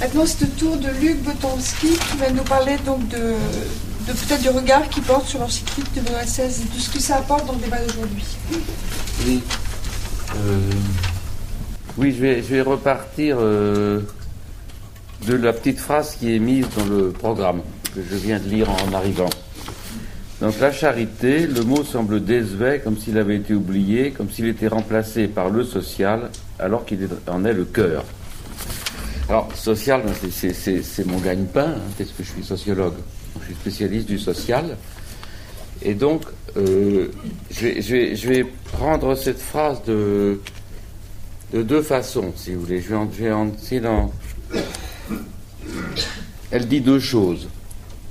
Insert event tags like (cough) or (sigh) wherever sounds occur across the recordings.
Maintenant, c'est le tour de Luc Botonski qui va nous parler donc de, peut-être du regard qu'il porte sur l'encyclique de Benoît XVI et de ce que ça apporte dans le débat d'aujourd'hui. Oui. Euh, oui, je vais, je vais repartir euh, de la petite phrase qui est mise dans le programme que je viens de lire en arrivant. Donc la charité, le mot semble désuet, comme s'il avait été oublié, comme s'il était remplacé par le social, alors qu'il en est le cœur. Alors, social, c'est mon gagne-pain, hein, parce que je suis sociologue. Je suis spécialiste du social. Et donc, euh, je, vais, prendre cette phrase de, de deux façons, si vous voulez. Je vais en, dans... Elle dit deux choses.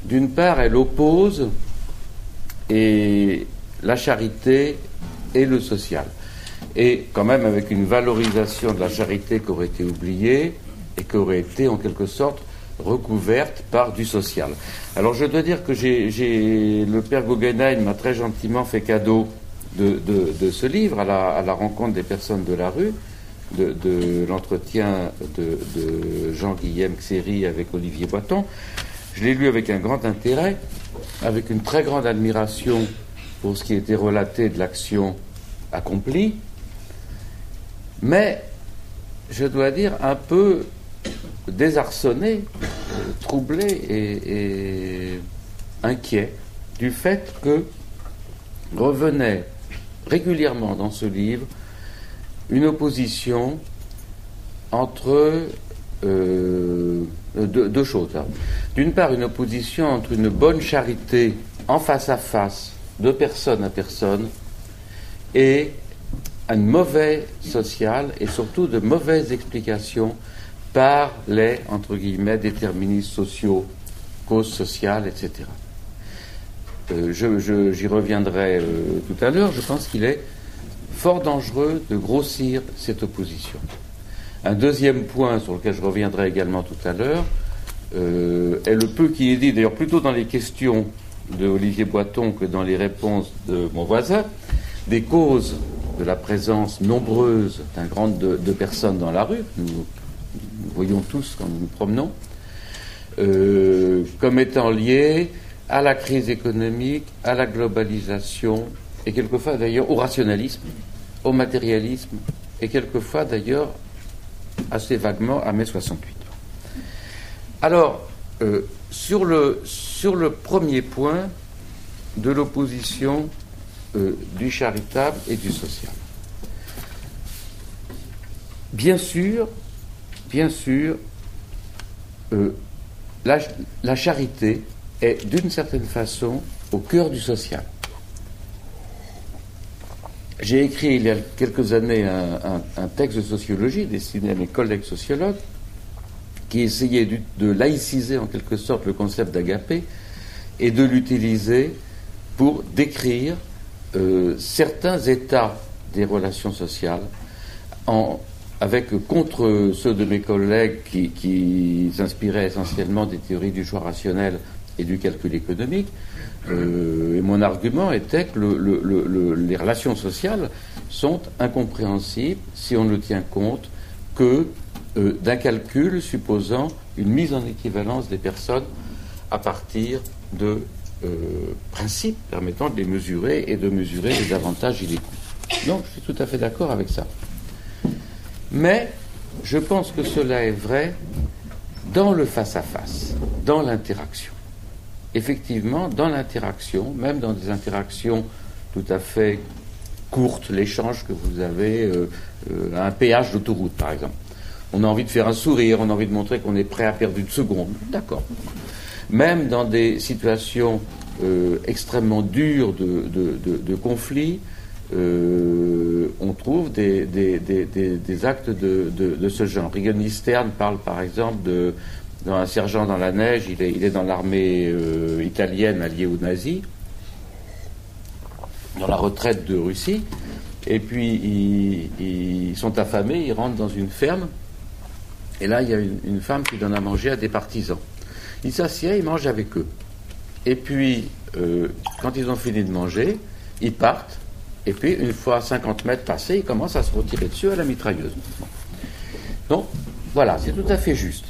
D'une part, elle oppose la charité et le social. Et quand même avec une valorisation de la charité qui aurait été oubliée et qui aurait été en quelque sorte recouverte par du social. Alors je dois dire que le père Guggenheim m'a très gentiment fait cadeau de, ce livre à la, rencontre des personnes de la rue, de, l'entretien de, Jean-Guillaume Xéry avec Olivier Boiton. Je l'ai lu avec un grand intérêt, avec une très grande admiration pour ce qui était relaté de l'action accomplie, mais je dois dire un peu désarçonné, troublé et, inquiet du fait que revenait régulièrement dans ce livre une opposition entre euh, deux, choses. Hein. D'une part, une opposition entre une bonne charité en face à face, de personne à personne, et un mauvais social et surtout de mauvaises explications par les, entre guillemets, déterministes sociaux, causes sociales, etc. Euh, j'y reviendrai euh, tout à l'heure. Je pense qu'il est fort dangereux de grossir cette opposition. Un deuxième point sur lequel je reviendrai également tout à l'heure euh, est le peu qui est dit, d'ailleurs plutôt dans les questions de Olivier Boiton que dans les réponses de mon voisin, des causes de la présence nombreuse d'un grand de, de, personnes dans la rue. Voyons tous quand nous nous promenons, euh, comme étant lié à la crise économique, à la globalisation, et quelquefois d'ailleurs au rationalisme, au matérialisme, et quelquefois d'ailleurs assez vaguement à mai 68. Alors, euh, sur, le, sur le premier point de l'opposition euh, du charitable et du social. Bien sûr, bien sûr, euh, la, charité est d'une certaine façon au cœur du social. J'ai écrit il y a quelques années un, texte de sociologie destiné à mes collègues sociologues qui essayait de laïciser en quelque sorte le concept d'agapé et de l'utiliser pour décrire euh, certains états des relations sociales en, avec contre ceux de mes collègues qui, s'inspiraient essentiellement des théories du choix rationnel et du calcul économique. Euh, et mon argument était que les relations sociales sont incompréhensibles si on ne tient compte que euh, d'un calcul supposant une mise en équivalence des personnes à partir de euh, principes permettant de les mesurer et de mesurer les avantages et les coûts. Donc je suis tout à fait d'accord avec ça. Mais je pense que cela est vrai dans le face-à-face, dans l'interaction. Effectivement, dans l'interaction, même dans des interactions tout à fait courtes, l'échange que vous avez euh, euh, un péage d'autoroute, par exemple. On a envie de faire un sourire, on a envie de montrer qu'on est prêt à perdre une seconde. D'accord. Même dans des situations euh, extrêmement dures de, de, de conflit, euh, on trouve des, actes de, ce genre. Regan Stern parle par exemple de dans un sergent dans la neige, il est, dans l'armée euh, italienne alliée aux nazis, dans la retraite de Russie, et puis ils, sont affamés, ils rentrent dans une ferme, et là il y a une, femme qui donne à manger à des partisans. Il s'assied, il mange avec eux. Et puis, euh, quand ils ont fini de manger, ils partent, et puis, une fois 50 mètres passés, il commence à se retirer dessus à la mitrailleuse. Donc, voilà, c'est tout à fait juste.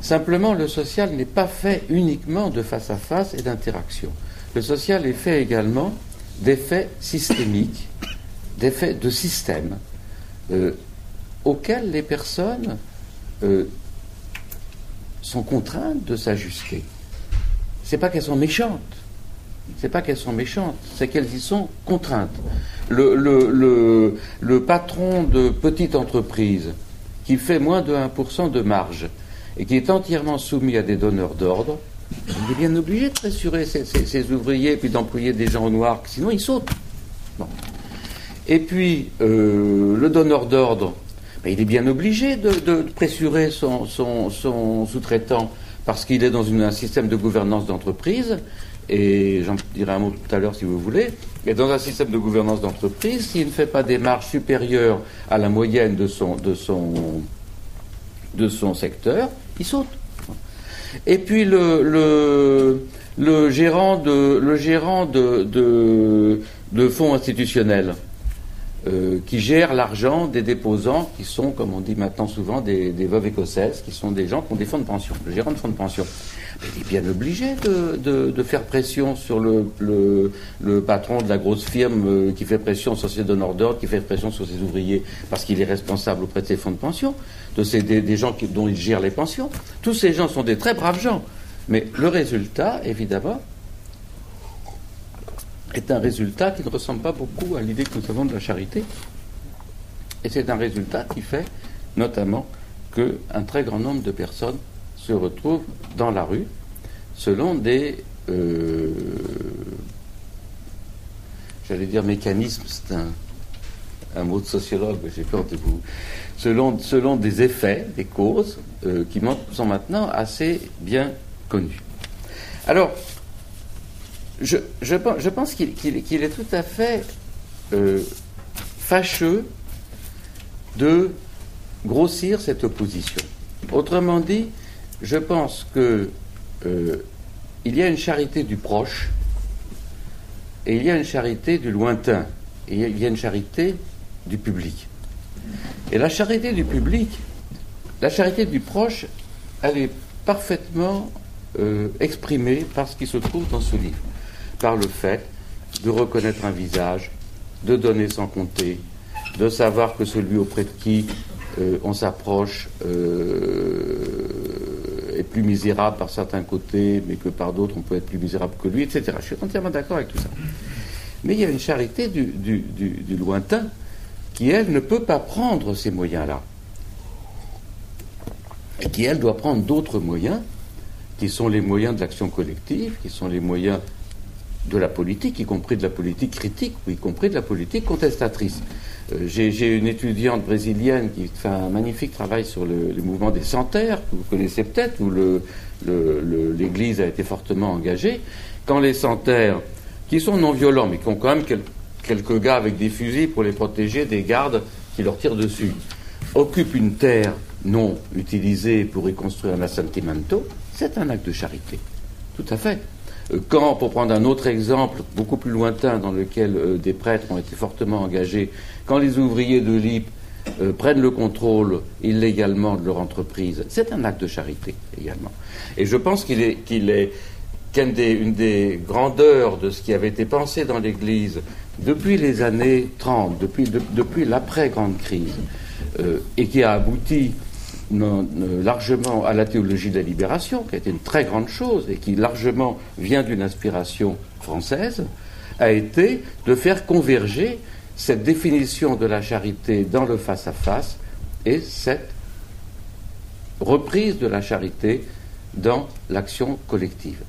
Simplement, le social n'est pas fait uniquement de face à face et d'interaction. Le social est fait également d'effets systémiques, d'effets de système, euh, auxquels les personnes euh, sont contraintes de s'ajuster. C'est pas qu'elles sont méchantes, c'est pas qu'elles sont méchantes, c'est qu'elles y sont contraintes. Le, patron de petite entreprise qui fait moins de 1% de marge et qui est entièrement soumis à des donneurs d'ordre, il est bien obligé de pressurer ses, ouvriers et puis d'employer des gens au noir, sinon ils sautent. Et puis, euh, le donneur d'ordre, ben, il est bien obligé de, pressurer son sous-traitant parce qu'il est dans un système de gouvernance d'entreprise et j'en dirai un mot tout à l'heure si vous voulez, et dans un système de gouvernance d'entreprise, s'il ne fait pas des marges supérieures à la moyenne de son, de son, de son secteur, il saute. Et puis le, le, le gérant de, le gérant de, de, fonds institutionnels, euh, qui gèrent l'argent des déposants, qui sont, comme on dit maintenant souvent, des, des, veuves écossaises, qui sont des gens qui ont des fonds de pension, le gérant de fonds de pension. Il est bien obligé de, de, faire pression sur le, le, patron de la grosse firme euh, qui fait pression sur ses donneurs d'ordre, qui fait pression sur ses ouvriers, parce qu'il est responsable auprès de ses fonds de pension, de ces, des, des gens qui, dont il gère les pensions. Tous ces gens sont des très braves gens. Mais le résultat, évidemment, est un résultat qui ne ressemble pas beaucoup à l'idée que nous avons de la charité. Et c'est un résultat qui fait notamment qu'un très grand nombre de personnes se retrouvent dans la rue selon des, euh, j'allais dire mécanismes, c'est un, mot de sociologue, j'ai peur de vous, selon, selon des effets, des causes, euh, qui sont maintenant assez bien connus. Alors, je, je, pense qu'il est tout à fait euh, fâcheux de grossir cette opposition. Autrement dit, je pense que euh, il y a une charité du proche et il y a une charité du lointain et il y a une charité du public. Et la charité du public, la charité du proche, elle est parfaitement euh, exprimée par ce qui se trouve dans ce livre par le fait de reconnaître un visage, de donner sans compter, de savoir que celui auprès de qui euh, on s'approche euh, est plus misérable par certains côtés, mais que par d'autres on peut être plus misérable que lui, etc. Je suis entièrement d'accord avec tout ça. Mais il y a une charité du, lointain qui, elle, ne peut pas prendre ces moyens-là. Et qui, elle, doit prendre d'autres moyens, qui sont les moyens de l'action collective, qui sont les moyens de la politique, y compris de la politique critique, ou y compris de la politique contestatrice. Euh, j'ai une étudiante brésilienne qui fait un magnifique travail sur le, mouvement des centaires, que vous connaissez peut-être, où l'Église a été fortement engagée. Quand les centaires, qui sont non violents, mais qui ont quand même quelques gars avec des fusils pour les protéger des gardes qui leur tirent dessus, occupent une terre non utilisée pour y construire un assentimento, c'est un acte de charité. Tout à fait. Euh, quand, pour prendre un autre exemple beaucoup plus lointain dans lequel euh, des prêtres ont été fortement engagés, quand les ouvriers de l'IP euh, prennent le contrôle illégalement de leur entreprise, c'est un acte de charité également. Et je pense qu'il est, qu'il qu'une des, une des grandeurs de ce qui avait été pensé dans l'Église depuis les années 30, depuis, depuis l'après-grande crise, et qui a abouti largement à la théologie de la libération, qui a été une très grande chose et qui largement vient d'une inspiration française, a été de faire converger cette définition de la charité dans le face-à-face et cette reprise de la charité dans l'action collective.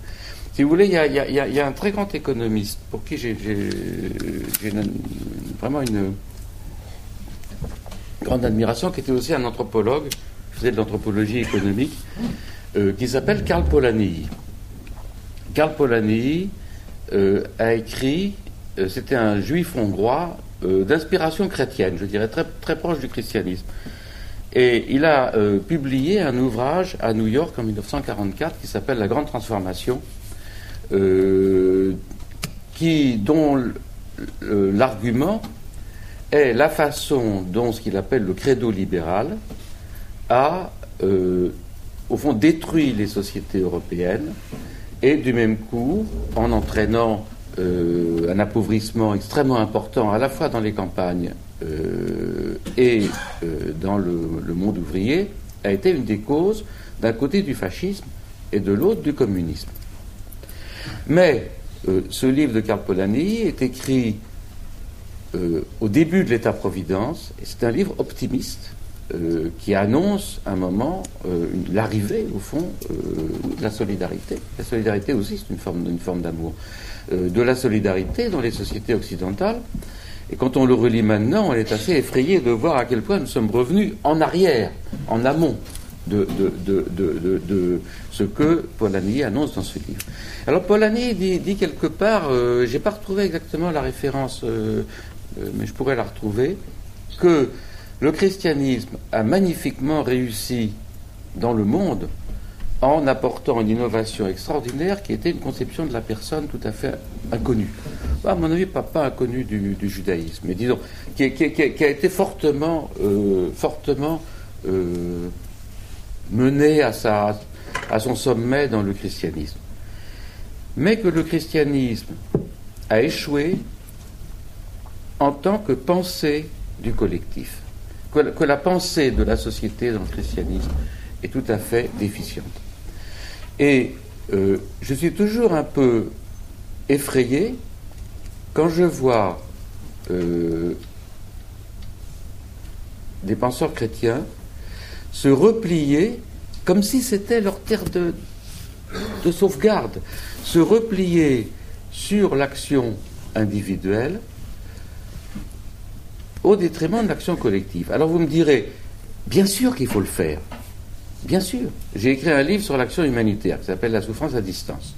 Si vous voulez, il y, a, un très grand économiste pour qui j'ai vraiment une grande admiration, qui était aussi un anthropologue, faisait de l'anthropologie économique, euh, qui s'appelle Karl Polanyi. Karl Polanyi euh, a écrit, euh, c'était un juif hongrois d'inspiration chrétienne, je dirais très, proche du christianisme. Et il a publié un ouvrage à New York en 1944 qui s'appelle La Grande Transformation, qui, dont l'argument est la façon dont ce qu'il appelle le credo libéral a euh, au fond, détruit les sociétés européennes et du même coup, en entraînant euh, un appauvrissement extrêmement important à la fois dans les campagnes euh, et dans le, monde ouvrier, a été une des causes d'un côté du fascisme et de l'autre du communisme. Mais ce livre de Karl Polanyi est écrit au début de l'État-providence, et c'est un livre optimiste euh, qui annonce un moment euh, l'arrivée, au fond, euh, de la solidarité. La solidarité aussi, c'est une forme, d'amour. de la solidarité dans les sociétés occidentales. Et quand on le relit maintenant, on est assez effrayé de voir à quel point nous sommes revenus en arrière, en amont de, ce que Polanyi annonce dans ce livre. Alors Polanyi dit, dit quelque part, je n'ai pas retrouvé exactement la référence, mais je pourrais la retrouver, que le christianisme a magnifiquement réussi dans le monde en apportant une innovation extraordinaire qui était une conception de la personne tout à fait inconnue. À mon avis, pas, pas inconnue du, judaïsme, mais disons, qui, a été fortement, euh, euh, menée à son sommet dans le christianisme. Mais que le christianisme a échoué en tant que pensée du collectif que, la pensée de la société dans le christianisme est tout à fait déficiente. Et euh, je suis toujours un peu effrayé quand je vois euh, des penseurs chrétiens se replier comme si c'était leur terre de, de sauvegarde, se replier sur l'action individuelle au détriment de l'action collective. Alors vous me direz, bien sûr qu'il faut le faire. Bien sûr. J'ai écrit un livre sur l'action humanitaire qui s'appelle La souffrance à distance.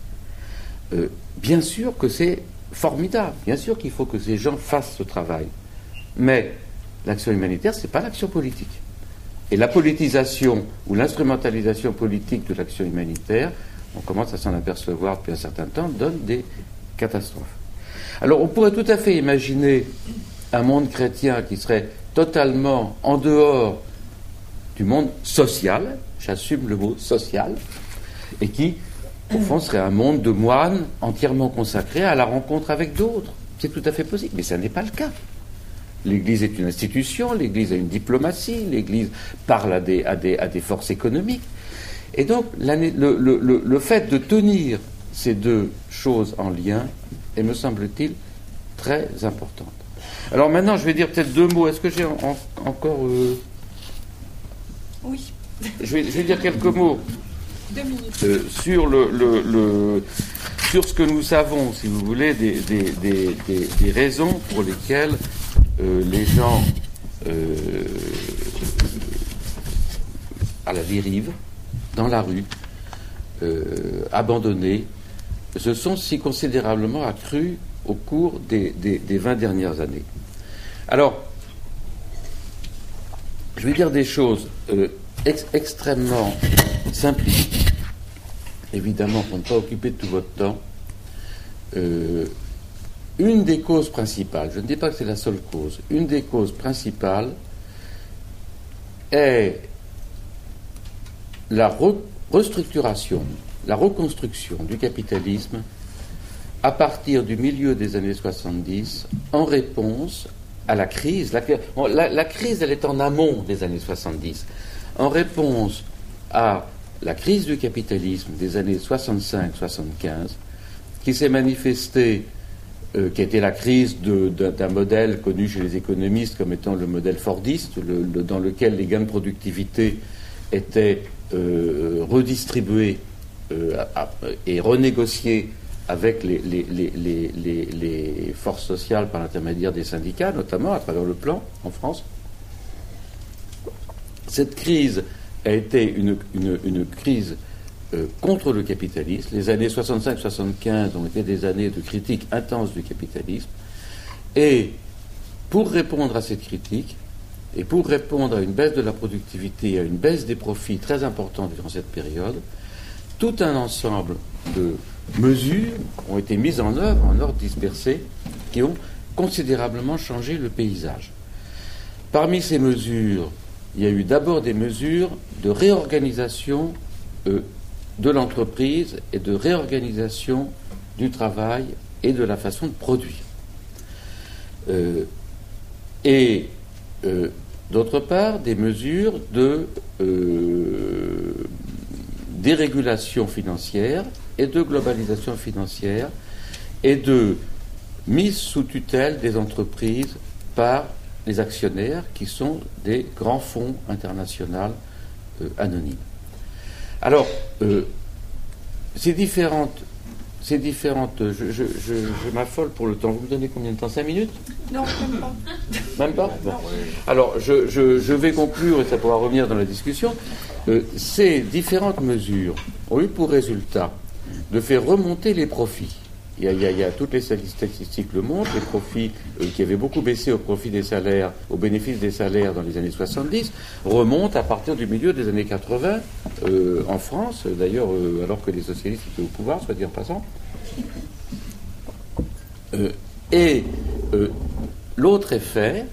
Euh, bien sûr que c'est formidable. Bien sûr qu'il faut que ces gens fassent ce travail. Mais l'action humanitaire, ce n'est pas l'action politique. Et la politisation ou l'instrumentalisation politique de l'action humanitaire, on commence à s'en apercevoir depuis un certain temps, donne des catastrophes. Alors on pourrait tout à fait imaginer un monde chrétien qui serait totalement en dehors du monde social, j'assume le mot social, et qui, au fond, serait un monde de moines entièrement consacré à la rencontre avec d'autres. C'est tout à fait possible, mais ça n'est pas le cas. L'Église est une institution, l'Église a une diplomatie, l'Église parle à des, forces économiques. Et donc, le fait de tenir ces deux choses en lien est, me semble-t-il, très important. Alors maintenant, je vais dire peut-être deux mots. Est-ce que j'ai encore. Euh, oui. Je vais, dire quelques mots. Deux minutes. Euh, sur, le, sur ce que nous savons, si vous voulez, des, des, raisons pour lesquelles euh, les gens à la dérive, dans la rue, abandonnés, se sont si considérablement accrus au cours des, des, 20 dernières années. Alors, je vais dire des choses euh, extrêmement simplifiques, évidemment pour ne pas occuper tout votre temps. Euh, une des causes principales, je ne dis pas que c'est la seule cause, une des causes principales est la restructuration, la reconstruction du capitalisme à partir du milieu des années 70 en réponse à la crise. La, crise, elle est en amont des années 70. En réponse à la crise du capitalisme des années 65-75, qui s'est manifestée, euh, qui été la crise d'un modèle connu chez les économistes comme étant le modèle fordiste, dans lequel les gains de productivité étaient euh, redistribués euh, et renégociés avec les, forces sociales par l'intermédiaire des syndicats, notamment à travers le plan en France. Cette crise a été une, crise euh, contre le capitalisme. Les années 65-75 ont été des années de critique intense du capitalisme. Et pour répondre à cette critique, et pour répondre à une baisse de la productivité, à une baisse des profits très importante durant cette période, tout un ensemble de mesures ont été mises en œuvre en ordre dispersé qui ont considérablement changé le paysage. Parmi ces mesures, il y a eu d'abord des mesures de réorganisation de l'entreprise et de réorganisation du travail et de la façon de produire. et d'autre part, des mesures de dérégulation financière et de globalisation financière et de mise sous tutelle des entreprises par les actionnaires qui sont des grands fonds internationaux euh, anonymes. Alors, euh, ces différentes ces différentes. Je, je, m'affole pour le temps. Vous me donnez combien de temps? 5 minutes? Non, même pas. Même pas? Alors, je, vais conclure et ça pourra revenir dans la discussion. Euh, ces différentes mesures ont eu pour résultat de faire remonter les profits. Il y, a, toutes les statistiques le montrent, les profits euh, qui avaient beaucoup baissé au profit des salaires, au bénéfice des salaires dans les années 70, remontent à partir du milieu des années 80 euh, en France, d'ailleurs alors que les socialistes étaient au pouvoir, soit dit en passant. et l'autre effet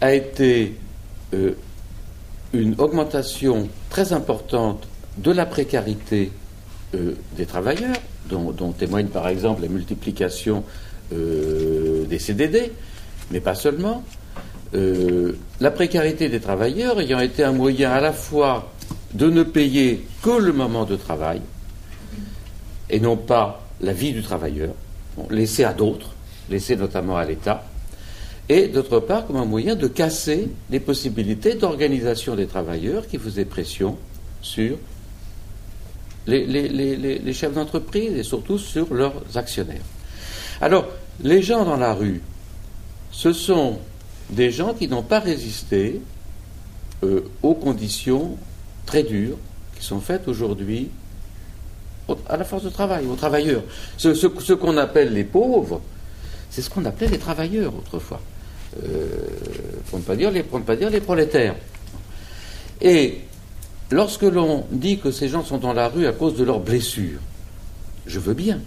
a été une augmentation très importante de la précarité euh, des travailleurs, dont, témoigne par exemple la multiplication euh, des CDD, mais pas seulement. Euh, la précarité des travailleurs ayant été un moyen à la fois de ne payer que le moment de travail, et non pas la vie du travailleur, laissé à d'autres, laissé notamment à l'État, et d'autre part comme un moyen de casser les possibilités d'organisation des travailleurs qui faisaient pression sur les, chefs d'entreprise et surtout sur leurs actionnaires. Alors, les gens dans la rue, ce sont des gens qui n'ont pas résisté euh, aux conditions très dures qui sont faites aujourd'hui à la force de travail, aux travailleurs. ce qu'on appelle les pauvres, c'est ce qu'on appelait les travailleurs autrefois. Euh, pour, ne pas dire les, prolétaires. Et lorsque l'on dit que ces gens sont dans la rue à cause de leurs blessures, je veux bien.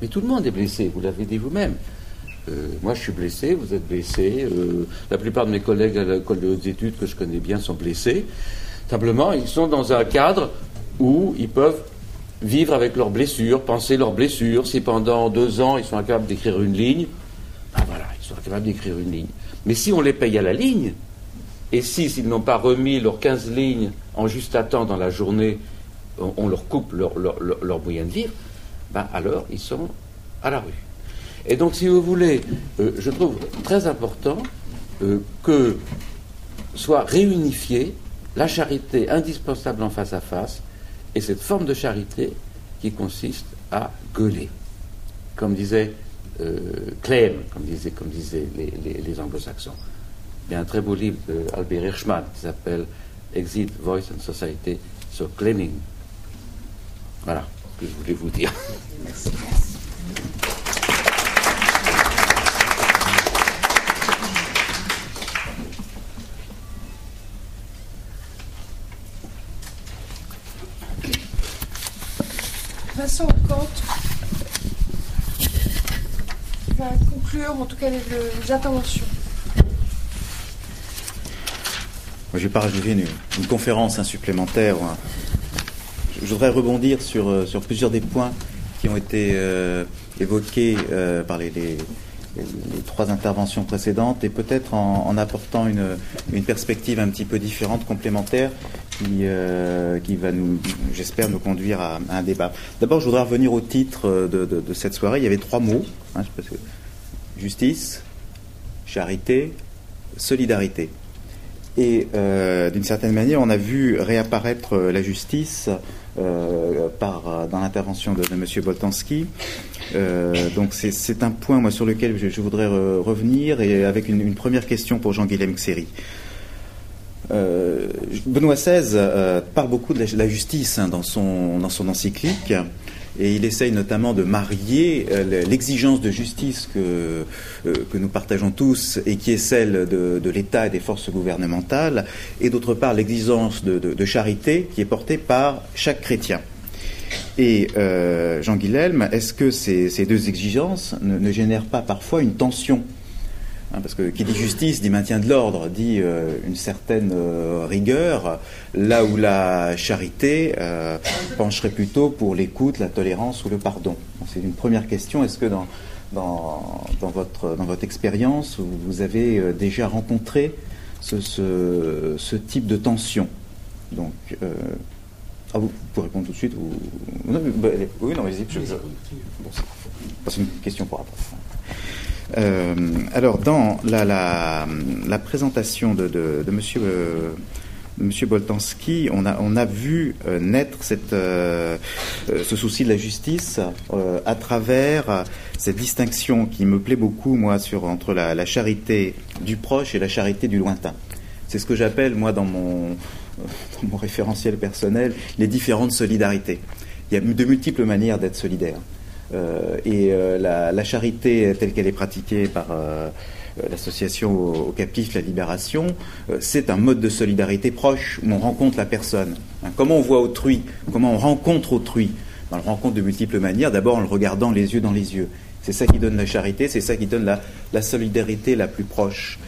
Mais tout le monde est blessé, vous l'avez dit vous-même. Euh, moi, je suis blessé, vous êtes blessé. Euh, la plupart de mes collègues à l'école de hautes études que je connais bien sont blessés. Simplement, ils sont dans un cadre où ils peuvent vivre avec leurs blessures, penser leurs blessures. Si pendant deux ans, ils sont incapables d'écrire une ligne, ben voilà, ils sont capables d'écrire une ligne. Mais si on les paye à la ligne, et si s'ils n'ont pas remis leurs 15 lignes en juste à temps dans la journée, on, leur coupe leur, leur, leur, moyen de vivre, ben alors ils sont à la rue. Et donc, si vous voulez, euh, je trouve très important euh, que soit réunifiée la charité indispensable en face à face et cette forme de charité qui consiste à gueuler. Comme disait euh, claim, comme disaient, les, anglo-saxons. Il y a un très beau livre d'Albert Hirschman qui s'appelle Exit, Voice and Society, so claiming. Voilà ce que je voulais vous dire. Merci. Vincent conclure, en tout cas, les, interventions. je vais pas rajouter une, conférence supplémentaire. Je, voudrais rebondir sur, euh, sur plusieurs des points qui ont été euh, évoqués euh, par les, les, trois interventions précédentes et peut-être en, apportant une, perspective un petit peu différente, complémentaire, qui, qui va nous, j'espère, nous conduire à, un débat. D'abord, je voudrais revenir au titre de, cette soirée. Il y avait trois mots. Hein, justice, charité, solidarité. Et euh, d'une certaine manière, on a vu réapparaître la justice euh, par, dans l'intervention de, de M. Boltanski. Euh, donc c'est un point moi, sur lequel je, voudrais revenir et avec une, première question pour Jean-Guilhem Xéry. Benoît XVI parle beaucoup de la, justice hein, dans, son, dans son encyclique et il essaye notamment de marier euh, l'exigence de justice que, euh, que nous partageons tous et qui est celle de, l'État et des forces gouvernementales, et d'autre part l'exigence de, charité qui est portée par chaque chrétien. Et euh, Jean Guilhelm, est-ce que ces, deux exigences ne, génèrent pas parfois une tension parce que qui dit justice dit maintien de l'ordre, dit euh, une certaine euh, rigueur, là où la charité euh, pencherait plutôt pour l'écoute, la tolérance ou le pardon. C'est une première question. Est-ce que dans, dans, votre, dans votre expérience, vous avez déjà rencontré ce, ce, type de tension? Donc, ah, vous pouvez répondre tout de suite ou... Bah, oui, non, vas-y. c'est une question pour après. Euh, alors, dans la, présentation de, de, Monsieur, euh, Boltanski, on a, vu euh, naître cette, ce souci de la justice à travers cette distinction qui me plaît beaucoup, moi, sur, entre la, la charité du proche et la charité du lointain. C'est ce que j'appelle, moi, dans mon, dans mon référentiel personnel, les différentes solidarités. Il y a de multiples manières d'être solidaire. Euh, et euh, la, charité telle qu'elle est pratiquée par euh, l'association au, captif La Libération, c'est un mode de solidarité proche où on rencontre la personne. Hein, comment on voit autrui, comment on rencontre autrui? On le rencontre de multiples manières, d'abord en le regardant les yeux dans les yeux. C'est ça qui donne la charité, c'est ça qui donne la solidarité la plus proche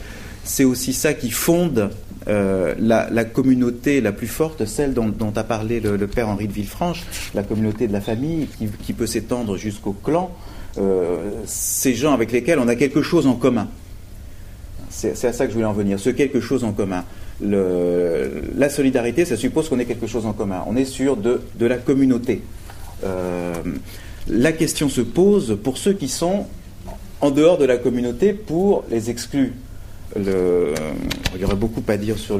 c'est aussi ça qui fonde euh, la, communauté la plus forte, celle dont, a parlé le, père Henri de Villefranche, la communauté de la famille, qui, peut s'étendre jusqu'au clan, euh, ces gens avec lesquels on a quelque chose en commun. C'est à ça que je voulais en venir, ce quelque chose en commun. la solidarité, ça suppose qu'on ait quelque chose en commun. On est sûr de, la communauté. Euh, la question se pose pour ceux qui sont en dehors de la communauté pour les exclus il y aurait beaucoup à dire sur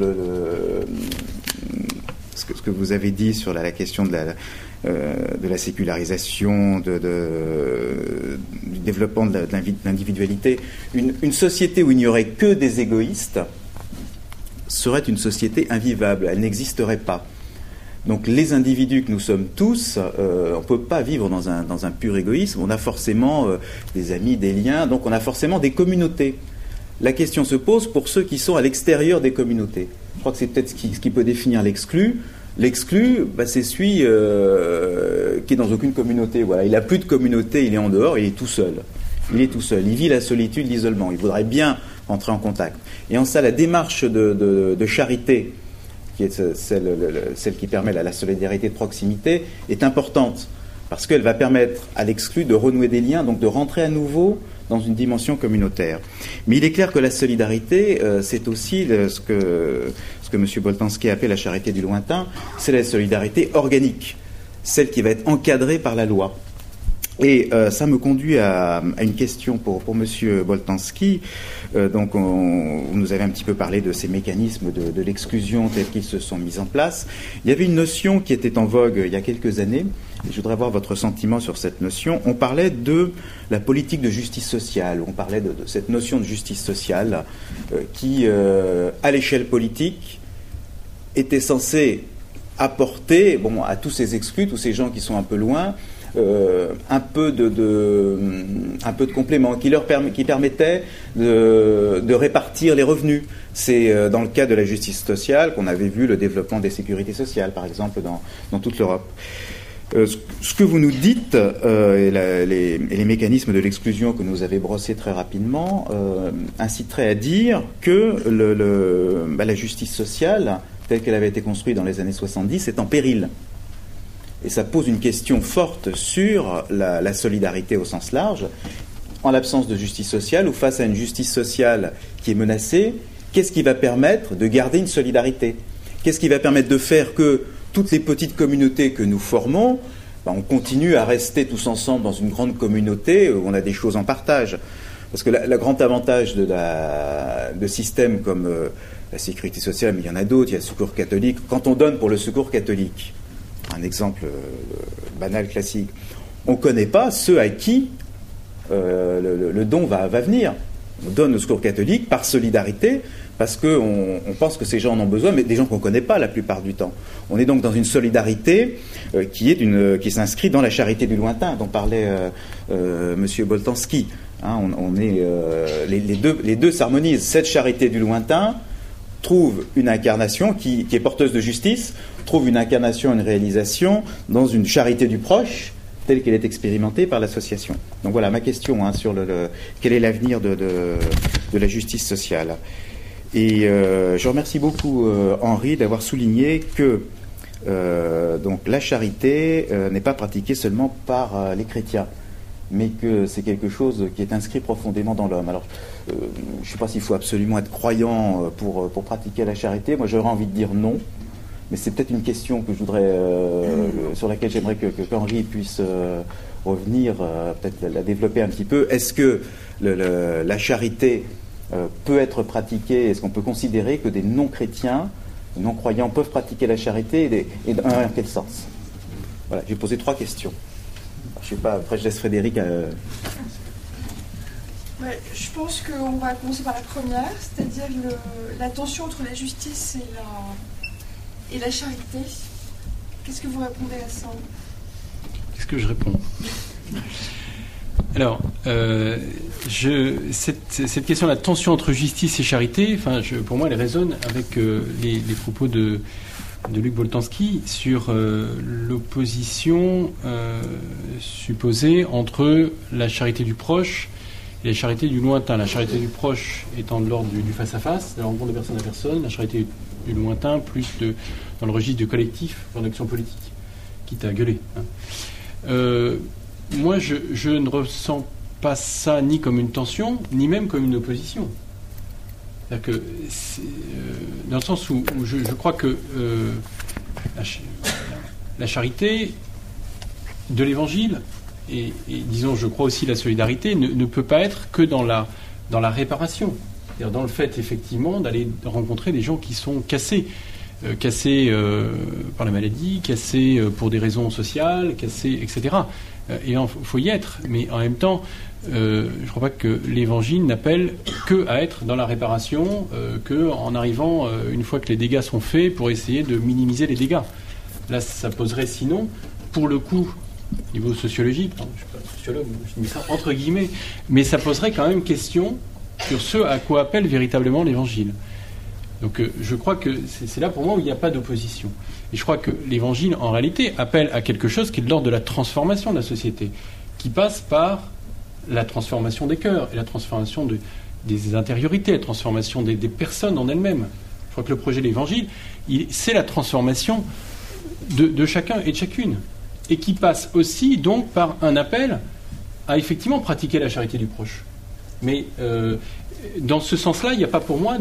ce, que, vous avez dit sur la, question de la, euh, sécularisation, du développement de l'individualité. Une, société où il n'y aurait que des égoïstes serait une société invivable, elle n'existerait pas. Donc les individus que nous sommes tous, euh, on ne peut pas vivre dans un, dans un, pur égoïsme, on a forcément euh, des amis, des liens, donc on a forcément des communautés la question se pose pour ceux qui sont à l'extérieur des communautés. Je crois que c'est peut-être ce qui, peut définir l'exclu. L'exclu, bah, c'est celui euh, qui est dans aucune communauté. Voilà, il n'a plus de communauté, il est en dehors, il est tout seul. Il est tout seul. Il vit la solitude, l'isolement. Il voudrait bien entrer en contact. Et en ça, la démarche de, charité, qui est celle, qui permet la, la solidarité de proximité, est importante parce qu'elle va permettre à l'exclu de renouer des liens, donc de rentrer à nouveau dans une dimension communautaire. Mais il est clair que la solidarité, euh, c'est aussi ce, que, ce que M. Boltanski appelle la charité du lointain, c'est la solidarité organique, celle qui va être encadrée par la loi. Et euh, ça me conduit à, une question pour, pour M. Boltanski. Euh, donc, on, nous avait un petit peu parlé de ces mécanismes de l'exclusion tels qu'ils se sont mis en place. Il y avait une notion qui était en vogue il y a quelques années, je voudrais avoir votre sentiment sur cette notion. On parlait de la politique de justice sociale, on parlait de, cette notion de justice sociale euh, qui, euh, à l'échelle politique, était censée apporter bon, à tous ces exclus, tous ces gens qui sont un peu loin, euh, un, peu de, de complément qui, leur qui permettait de, répartir les revenus. C'est dans le cas de la justice sociale qu'on avait vu le développement des sécurités sociales, par exemple, dans toute l'Europe. Euh, ce que vous nous dites euh, et, les, mécanismes de l'exclusion que nous avez brossés très rapidement euh, inciteraient à dire que bah, la justice sociale, telle qu'elle avait été construite dans les années 70, est en péril. Et ça pose une question forte sur la, solidarité au sens large. En l'absence de justice sociale ou face à une justice sociale qui est menacée, qu'est-ce qui va permettre de garder une solidarité? Qu'est-ce qui va permettre de faire que toutes les petites communautés que nous formons, ben, on continue à rester tous ensemble dans une grande communauté où on a des choses en partage. Parce que le grand avantage de, systèmes comme euh, la sécurité sociale, mais il y en a d'autres, il y a le secours catholique, quand on donne pour le secours catholique, un exemple euh, banal, classique, on ne connaît pas ceux à qui euh, le, don va, va venir. On donne le secours catholique par solidarité, parce qu'on on pense que ces gens en ont besoin, mais des gens qu'on ne connaît pas la plupart du temps. On est donc dans une solidarité euh, qui, est qui s'inscrit dans la charité du lointain dont parlait euh, euh, M. Boltanski. Hein, on, est, les, deux, les deux s'harmonisent. Cette charité du lointain trouve une incarnation qui, est porteuse de justice, trouve une incarnation, une réalisation dans une charité du proche telle qu'elle est expérimentée par l'association. Donc voilà ma question hein, sur quel est l'avenir de la justice sociale. Et je remercie beaucoup Henri d'avoir souligné que donc la charité n'est pas pratiquée seulement par les chrétiens mais que c'est quelque chose qui est inscrit profondément dans l'homme. Alors, euh, je ne sais pas s'il faut absolument être croyant euh, pour, euh, pour pratiquer la charité. Moi, j'aurais envie de dire non. Mais c'est peut-être une question que je voudrais, sur laquelle j'aimerais que, que Henri puisse revenir, peut-être la, développer un petit peu. Est-ce que la charité peut être pratiquée Est-ce qu'on peut considérer que des non-chrétiens, non-croyants peuvent pratiquer la charité et, dans quel sens? Voilà, j'ai posé trois questions. Je sais pas, après je laisse Frédéric. Euh, je pense qu'on va commencer par la première, c'est-à-dire la tension entre la justice et la, et la charité. Qu'est-ce que vous répondez à ça? Qu'est-ce que je réponds? (laughs) Alors, euh, je, cette, question de la tension entre justice et charité, enfin, pour moi, elle résonne avec euh, les, propos de, de Luc Boltanski sur euh, l'opposition supposée entre la charité du proche et la charité du lointain. La charité du proche étant de l'ordre du face-à-face, de la rencontre de personne à personne, la charité du lointain plus de, dans le registre du collectif, en action politique, quitte à gueuler. Hein. Moi, je, je ne ressens pas ça ni comme une tension, ni même comme une opposition que, euh, dans le sens où, je, crois que euh, la, charité de l'Évangile, et, disons, je crois aussi la solidarité, ne, peut pas être que dans la, réparation. C'est-à-dire dans le fait, effectivement, d'aller rencontrer des gens qui sont cassés. Euh, cassés par la maladie, cassés pour des raisons sociales, cassés, etc. et il faut y être. Mais en même temps, euh, je ne crois pas que l'Évangile n'appelle que à être dans la réparation, euh, que en arrivant euh, une fois que les dégâts sont faits pour essayer de minimiser les dégâts. Là, ça poserait sinon, pour le coup, niveau sociologique, je ne suis pas sociologue, je ça entre guillemets, mais ça poserait quand même question sur ce à quoi appelle véritablement l'Évangile. Donc je crois que c'est là pour moi où il n'y a pas d'opposition. Et je crois que l'Évangile, en réalité, appelle à quelque chose qui est de l'ordre de la transformation de la société, qui passe par la transformation des cœurs et la transformation des intériorités, la transformation des, personnes en elles-mêmes. Je crois que le projet de l'Évangile, c'est la transformation de, chacun et de chacune, et qui passe aussi donc par un appel à effectivement pratiquer la charité du proche. Mais euh, dans ce sens-là, il n'y a pas pour moi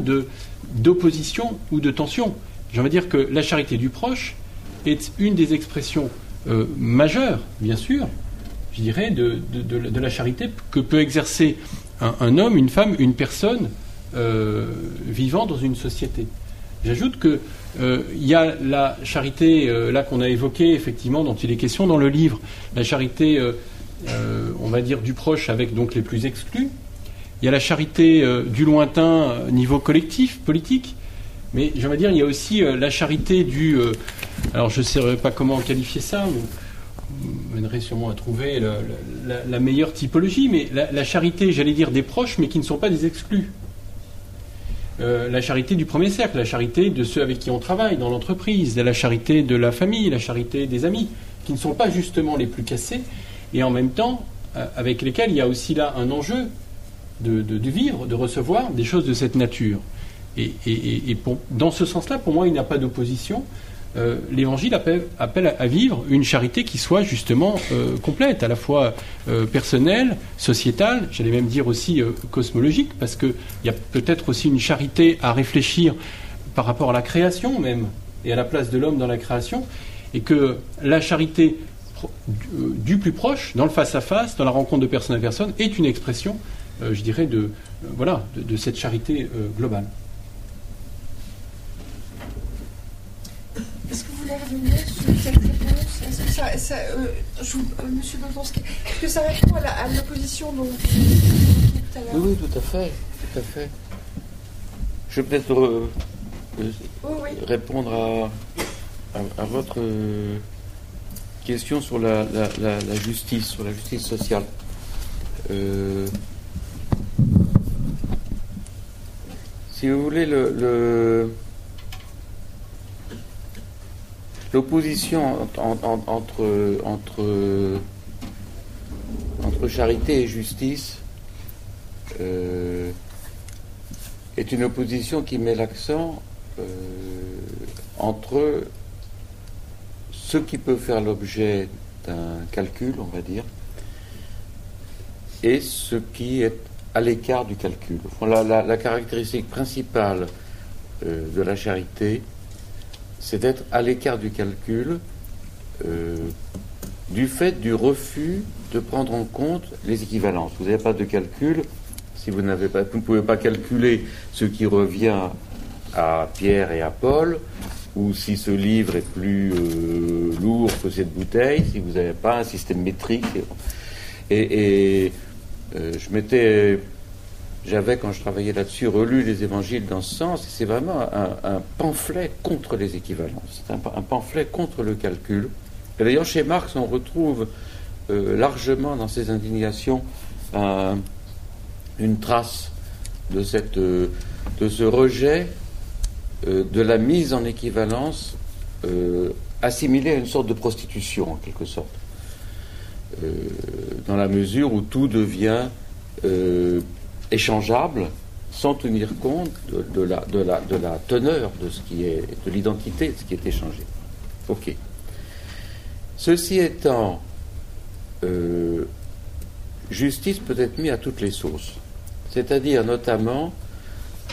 d'opposition ou de tension. J'ai envie de dire que la charité du proche est une des expressions euh, majeures, bien sûr, je dirais, de, de, la charité que peut exercer un, homme, une femme, une personne euh, vivant dans une société. J'ajoute qu'il euh, y a la charité, là qu'on a évoquée, effectivement, dont il est question dans le livre, la charité, on va dire, du proche avec donc les plus exclus. Il y a la charité du lointain niveau collectif, politique. Mais j'aimerais dire, il y a aussi la charité du. alors je ne sais pas comment qualifier ça, mènerait sûrement à trouver la, meilleure typologie, mais la, charité, j'allais dire, des proches, mais qui ne sont pas des exclus. Euh, la charité du premier cercle, la charité de ceux avec qui on travaille dans l'entreprise, la charité de la famille, la charité des amis, qui ne sont pas justement les plus cassés, et en même temps euh, avec lesquels il y a aussi là un enjeu de, vivre, de recevoir des choses de cette nature. Et, dans ce sens-là, pour moi, il n'y a pas d'opposition. Euh, l'Évangile appelle, à vivre une charité qui soit justement euh, complète, à la fois euh, personnelle, sociétale, j'allais même dire aussi cosmologique, parce qu'il y a peut-être aussi une charité à réfléchir par rapport à la création même, et à la place de l'homme dans la création, et que la charité du plus proche, dans le face-à-face, dans la rencontre de personne à personne, est une expression, je dirais, de, voilà, de cette charité globale. Revenir sur cette réponse Est-ce que ça, ça euh, je, euh, Monsieur est-ce que ça répond à l'opposition dont vous tout à l'heure? Oui, oui, tout à fait, tout à fait. Je vais peut-être euh, oui. répondre à, à, votre euh, question sur la, la, la, justice, sur la justice sociale. Euh, si vous voulez, le, le l'opposition entre, entre, entre, charité et justice, euh, est une opposition qui met l'accent euh, entre ce qui peut faire l'objet d'un calcul, on va dire, et ce qui est à l'écart du calcul. la, caractéristique principale euh, de la charité, c'est d'être à l'écart du calcul euh, du fait du refus de prendre en compte les équivalences. Vous n'avez pas de calcul si vous n'avez pas, vous ne pouvez pas calculer ce qui revient à Pierre et à Paul, ou si ce livre est plus euh, lourd que cette bouteille, si vous n'avez pas un système métrique. Et, euh, je m'étais, j'avais quand je travaillais là-dessus relu les évangiles dans ce sens, c'est vraiment un, pamphlet contre les équivalences, un, un, pamphlet contre le calcul. Et d'ailleurs, chez Marx, on retrouve euh, largement dans ses indignations une trace de, cette, euh, de ce rejet euh, de la mise en équivalence assimilée à une sorte de prostitution, en quelque sorte, dans la mesure où tout devient échangeable sans tenir compte de, la, de, la, teneur de l'identité de ce qui est échangé. Ok. Ceci étant, justice peut être mise à toutes les sauces. C'est-à-dire notamment,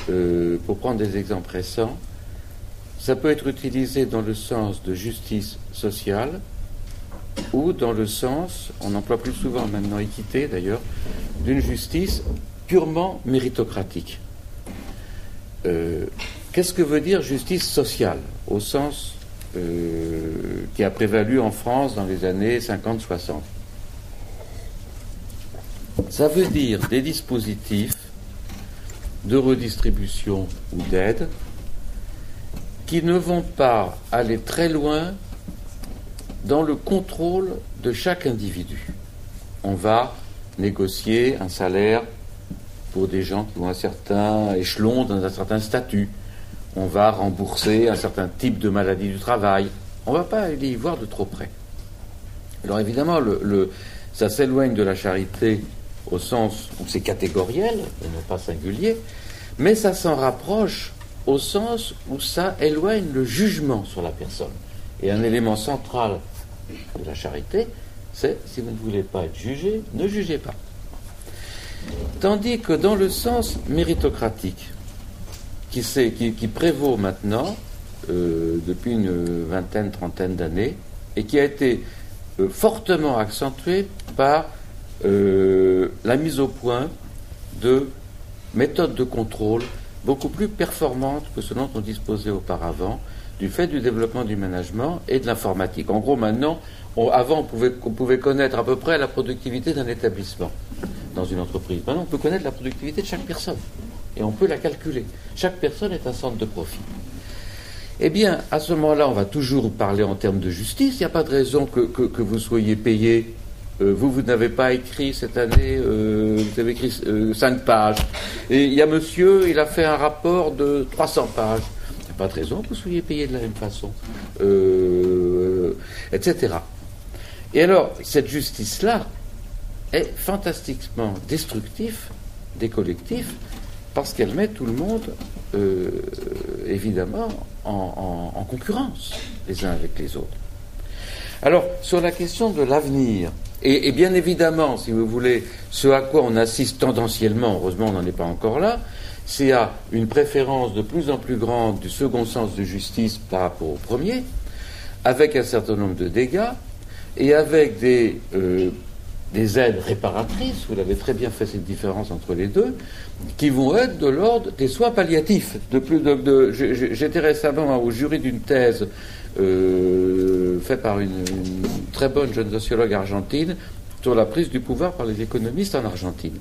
euh, pour prendre des exemples récents, ça peut être utilisé dans le sens de justice sociale ou dans le sens, on emploie plus souvent maintenant équité d'ailleurs, d'une justice purement méritocratique. Euh, qu'est-ce que veut dire justice sociale au sens euh, qui a prévalu en France dans les années 50-60 ça veut dire des dispositifs de redistribution ou d'aide qui ne vont pas aller très loin dans le contrôle de chaque individu. On va négocier un salaire pour des gens qui ont un certain échelon, dans un certain statut. On va rembourser un certain type de maladie du travail. On ne va pas aller y voir de trop près. Alors évidemment, ça s'éloigne de la charité au sens où c'est catégoriel et non pas singulier, mais ça s'en rapproche au sens où ça éloigne le jugement sur la personne. Et un élément central de la charité, c'est si vous ne voulez pas être jugé, ne jugez pas. Tandis que dans le sens méritocratique, qui, prévaut maintenant euh, depuis une vingtaine, trentaine d'années, et qui a été euh, fortement accentué par euh, la mise au point de méthodes de contrôle beaucoup plus performantes que ce dont on disposait auparavant, du fait du développement du management et de l'informatique. En gros, maintenant, avant, on pouvait connaître à peu près la productivité d'un établissement dans une entreprise. Maintenant, on peut connaître la productivité de chaque personne et on peut la calculer. Chaque personne est un centre de profit. Eh bien, à ce moment-là, on va toujours parler en termes de justice. Il n'y a pas de raison que, que vous soyez payé euh, vous, vous n'avez pas écrit cette année, euh, vous avez écrit euh, 5 pages. Et il y a monsieur, il a fait un rapport de 300 pages. Il n'y a pas de raison que vous soyez payé de la même façon. Euh, etc. Et alors, cette justice-là est fantastiquement destructive des collectifs parce qu'elle met tout le monde, évidemment, en concurrence les uns avec les autres. Alors, sur la question de l'avenir, et, bien évidemment, si vous voulez, ce à quoi on assiste tendanciellement, heureusement on n'en est pas encore là, c'est à une préférence de plus en plus grande du second sens de justice par rapport au premier, avec un certain nombre de dégâts et avec des, euh, des aides réparatrices, vous l'avez très bien fait cette différence entre les deux, qui vont être de l'ordre des soins palliatifs. De plus J'étais récemment au jury d'une thèse euh, fait par une, très bonne jeune sociologue argentine sur la prise du pouvoir par les économistes en Argentine.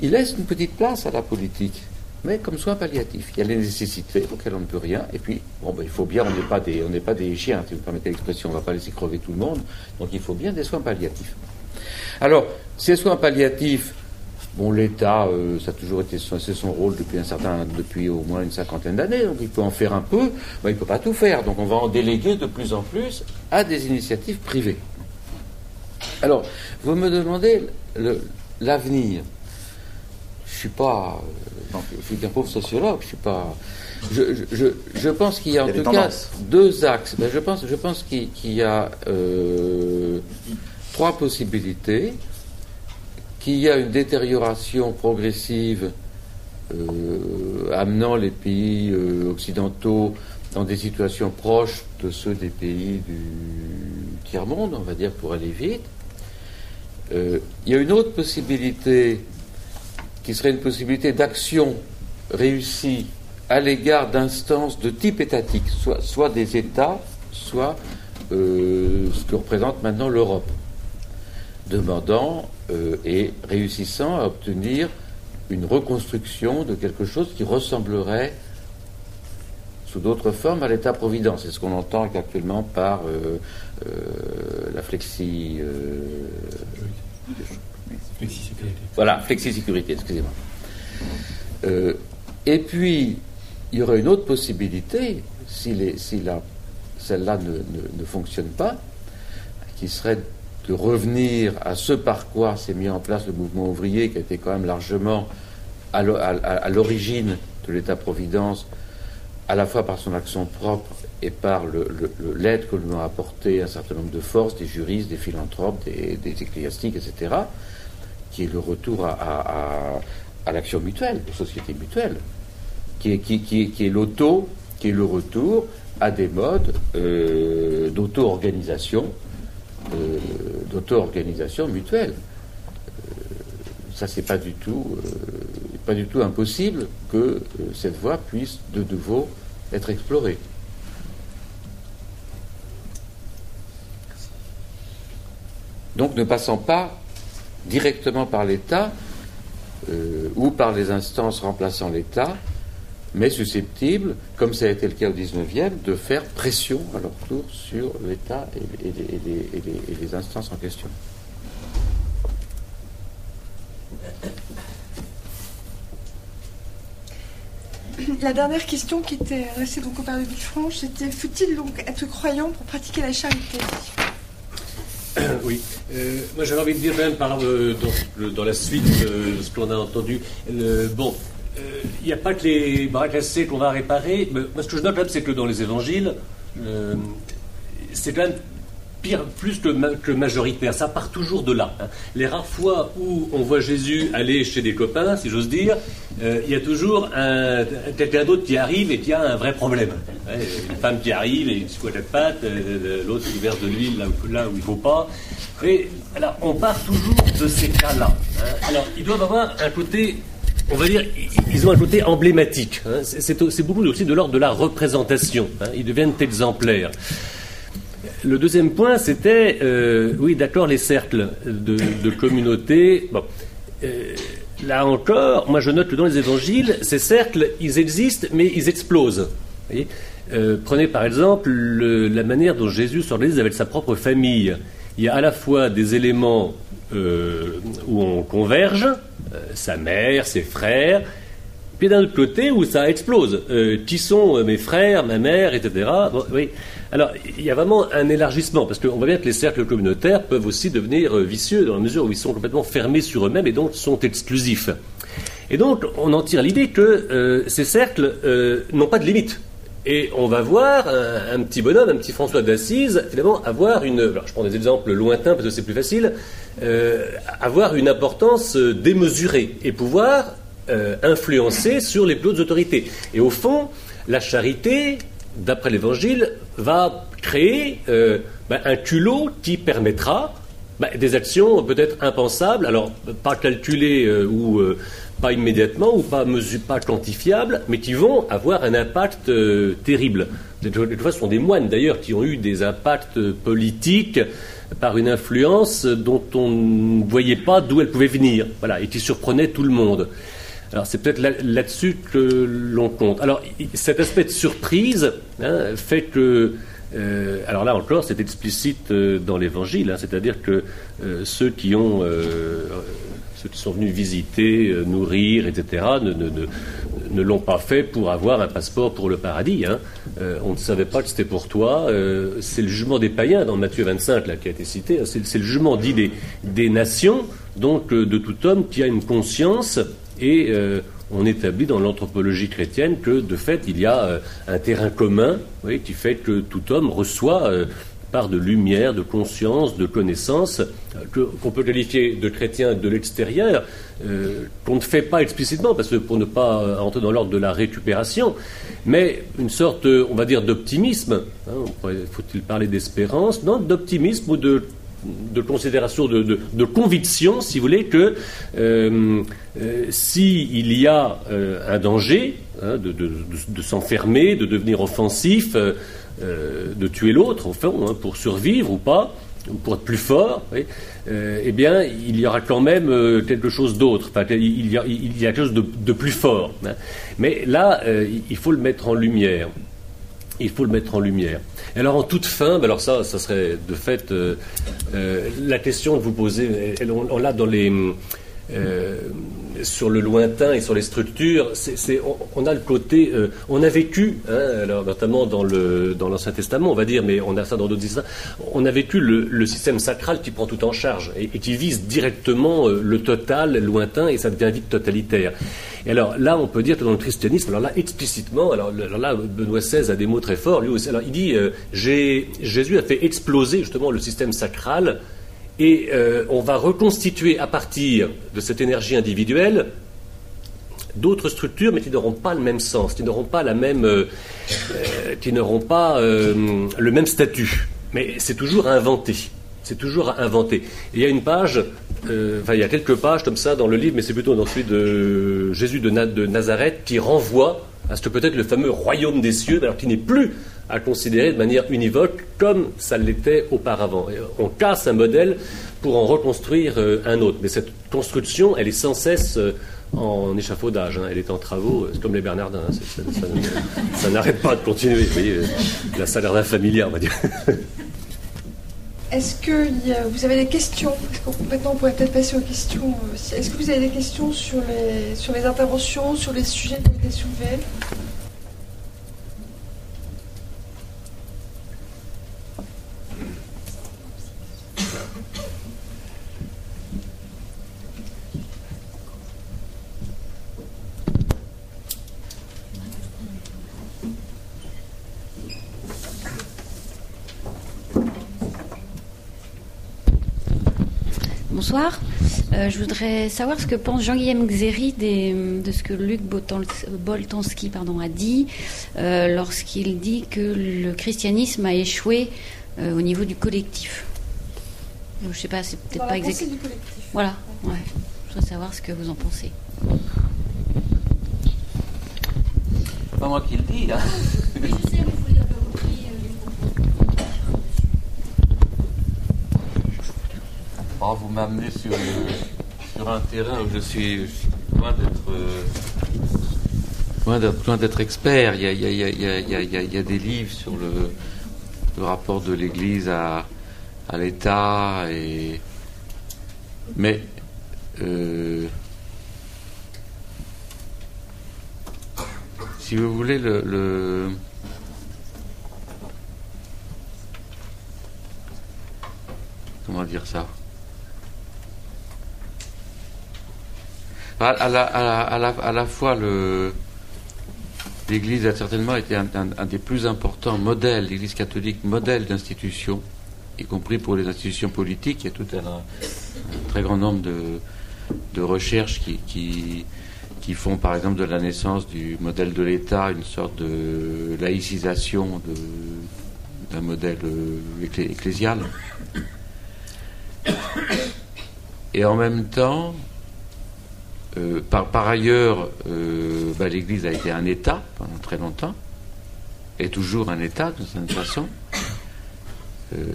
Il laisse une petite place à la politique, mais comme soin palliatif. Il y a les nécessités auxquelles on ne peut rien, et puis, bon, ben, il faut bien, on n'est pas, des, pas des chiens, si vous permettez l'expression, on ne va pas laisser crever tout le monde, donc il faut bien des soins palliatifs. Alors, ces soins palliatifs, Bon, l'État, euh, ça a toujours été c'est son rôle depuis un certain, depuis au moins une cinquantaine d'années, donc il peut en faire un peu, mais il ne peut pas tout faire. Donc on va en déléguer de plus en plus à des initiatives privées. Alors, vous me demandez l'avenir. je suis pas. euh, je suis qu'un pauvre sociologue, je suis pas. Je, je- je- je pense qu'il y a en y a tout cas deux axes. Ben, je pense, je pense qu'il qu'il y a euh, trois possibilités. Qu'il y a une détérioration progressive euh, amenant les pays euh, occidentaux dans des situations proches de ceux des pays du tiers-monde, on va dire, pour aller vite. Euh, il y a une autre possibilité qui serait une possibilité d'action réussie à l'égard d'instances de type étatique, soit, des États, soit ce que représente maintenant l'Europe, demandant euh, et réussissant à obtenir une reconstruction de quelque chose qui ressemblerait sous d'autres formes à l'État-providence. C'est ce qu'on entend actuellement par euh, euh, la flexi... voilà, flexi-sécurité, excusez-moi. Euh, et puis, il y aurait une autre possibilité, si, si celle-là ne, ne- ne fonctionne pas, qui serait de revenir à ce par quoi s'est mis en place le mouvement ouvrier, qui a été quand même largement à l'o- à- à- à l'origine de l'État-providence, à la fois par son action propre et par l'aide que lui ont apporté un certain nombre de forces, des juristes, des philanthropes, des, ecclésiastiques, etc., qui est le retour à, l'action mutuelle, aux sociétés mutuelles, qui est, l'auto, qui est le retour à des modes euh, d'auto-organisation, d'auto-organisation mutuelle. Euh, ça, c'est pas du tout, euh, pas du tout impossible que euh, cette voie puisse de nouveau être explorée. Donc, ne passant pas directement par l'État ou par les instances remplaçant l'État, mais susceptibles, comme ça a été le cas au XIXe, de faire pression à leur tour sur l'État et, et les- et les- et les- et les instances en question. La dernière question qui était adressée donc au père de Villefranche, c'était faut-il donc être croyant pour pratiquer la charité? Oui. Euh, moi, j'avais envie de dire même par, euh, dans, le- dans la suite euh, de ce qu'on a entendu. le- bon, il n'y a pas que les bras cassés qu'on va réparer. Mais moi, ce que je note quand même, c'est que dans les évangiles, euh, c'est quand même pire, plus que, ma- que majoritaire. Ça part toujours de là. hein. Les rares fois où on voit Jésus aller chez des copains, si j'ose dire, euh, il y a toujours un, quelqu'un d'autre qui arrive et qui a un vrai problème. Une femme qui arrive et une squatte de patte, euh, l'autre qui verse de l'huile là, où- là où il ne faut pas. Et alors, on part toujours de ces cas-là. hein. Alors, ils doivent avoir un côté on va dire, ils- ont un côté emblématique. hein. C'est- beaucoup aussi de l'ordre de la représentation. hein. Ils deviennent exemplaires. Le deuxième point, c'était, euh, oui, d'accord, les cercles de, de communauté. Bon, euh, là encore, moi je note que dans les évangiles, ces cercles, ils existent, mais ils explosent. Euh, prenez par exemple le- la manière dont Jésus s'organise avec sa propre famille. Il y a à la fois des éléments où on converge, sa mère, ses frères, puis d'un autre côté où ça explose. Euh, qui sont euh, mes frères, ma mère, etc. Oui. Alors, il y a vraiment un élargissement, parce qu'on voit bien que les cercles communautaires peuvent aussi devenir euh, vicieux dans la mesure où ils sont complètement fermés sur eux-mêmes et donc sont exclusifs. Et donc, on en tire l'idée que euh, ces cercles euh, n'ont pas de limite. Et on va voir un, un petit bonhomme, un petit François d'Assise, finalement, avoir une. Alors, je prends des exemples lointains parce que c'est plus facile. euh, avoir une importance euh, démesurée et pouvoir euh, influencer sur les plus hautes autorités. Et au fond, la charité, d'après l'Évangile, va créer euh, ben, un culot qui permettra ben, des actions peut-être impensables, alors pas calculées euh, ou euh, pas immédiatement ou pas, quantifiables, mais qui vont avoir un impact euh, terrible. Des des fois, ce sont des moines d'ailleurs qui ont eu des impacts euh, politiques par une influence dont on ne voyait pas d'où elle pouvait venir, voilà, et qui surprenait tout le monde. Alors c'est peut-être là- là-dessus que l'on compte. Alors cet aspect de surprise hein, fait que, euh, alors là encore c'est explicite euh, dans l'Évangile, hein, c'est-à-dire que euh, ceux qui ont, ceux qui sont venus visiter, nourrir, etc., ne, l'ont pas fait pour avoir un passeport pour le paradis. hein. On ne savait pas que c'était pour toi. C'est le jugement des païens dans Matthieu 25 là, qui a été cité. hein. C'est le jugement dit des, nations, donc de tout homme qui a une conscience et on établit dans l'anthropologie chrétienne que de fait il y a un terrain commun qui fait que tout homme reçoit part de lumière, de conscience, de connaissance, qu'on peut qualifier de chrétien de l'extérieur, euh, qu'on ne fait pas explicitement, parce que pour ne pas euh, entrer dans l'ordre de la récupération, mais une sorte, on va dire, d'optimisme. Hein, faut-il parler d'espérance Non, d'optimisme ou de de considération, de, conviction, si vous voulez, que euh, s'il y a un danger hein, de, s'enfermer, de devenir offensif, euh, de tuer l'autre, au fond, hein, pour survivre ou pas, ou pour être plus fort, euh, eh bien, il y aura quand même euh, quelque chose d'autre. il, y a, quelque chose de, plus fort. Hein. Mais là, il faut le mettre en lumière. Il faut le mettre en lumière. Alors, en toute fin, ben alors ça, ça serait de fait la question que vous posez. on l'a dans les euh, sur le lointain et sur les structures, on, a le côté, euh, on a vécu, hein, notamment dans l'Ancien Testament, on va dire, mais on a ça dans d'autres histoires, on a vécu le, système sacral qui prend tout en charge et, qui vise directement euh, le total, lointain, et ça devient vite totalitaire. Et alors là, on peut dire que dans le christianisme, alors là, explicitement, alors, là, Benoît XVI a des mots très forts, lui aussi. Alors il dit, Jésus a fait exploser justement le système sacral et euh, on va reconstituer à partir de cette énergie individuelle d'autres structures, mais qui n'auront pas le même sens, qui n'auront pas la même, euh, euh, qui n'auront pas le même statut. Mais c'est toujours à inventer. C'est toujours à il y a une page, enfin il y a quelques pages comme ça dans le livre, mais c'est plutôt dans celui de Jésus de, de Nazareth qui renvoie à ce que peut-être le fameux royaume des cieux, alors qui n'est plus à considérer de manière univoque comme ça l'était auparavant. On casse un modèle pour en reconstruire euh, un autre. Mais cette construction, elle est sans cesse euh, en échafaudage, hein. elle est en travaux, c'est comme les Bernardins, hein. (laughs) ça, n'arrête pas de continuer. Vous voyez, euh, la salaire familière, on va dire. Est-ce que vous avez des questions? Maintenant, on pourrait peut-être passer aux questions. Est-ce que vous avez des questions sur les, sur les interventions, sur les sujets qui ont été soulevés? Bonsoir. Euh, je voudrais savoir ce que pense Jean-Guillaume Xéry de ce que Luc Boltanski pardon, a dit euh, lorsqu'il dit que le christianisme a échoué euh, au niveau du collectif. Je ne sais pas, c'est peut-être pas exactement. Voilà, ouais. Je voudrais savoir ce que vous en pensez. Pas moi qui le dis. Hein. (laughs) vous m'amenez sur, un terrain où je suis loin d'être loin d'être expert. Il y, a, il, y a, des livres sur le, rapport de l'Église à, à l'État. Et... Mais euh, si vous voulez, le, le comment dire ça? À, la, fois, l'Église a certainement été un, des plus importants modèles, l'Église catholique, modèle d'institution, y compris pour les institutions politiques. Il y a tout un, très grand nombre de, recherches qui, qui, qui, font, par exemple, de la naissance du modèle de l'État une sorte de laïcisation d'un modèle euh, ecclésial. Et en même temps, euh, par, ailleurs, euh, bah, l'Église a été un État pendant très longtemps, et toujours un État d'une certaine façon. Euh,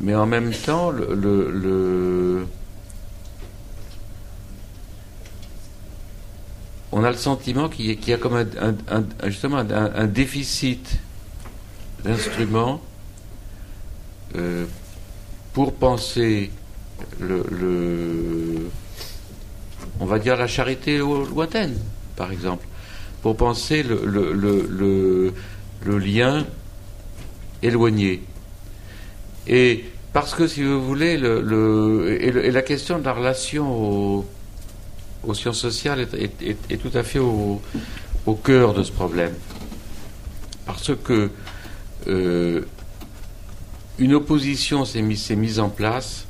mais en même temps, on a le sentiment qu'il y, a comme un, justement un, déficit d'instruments pour penser le, on va dire la charité lointaine, par exemple, pour penser le, lien éloigné. Et parce que, si vous voulez, le, et, la question de la relation aux, sciences sociales est, tout à fait au, cœur de ce problème. Parce que euh, une opposition s'est mise, en place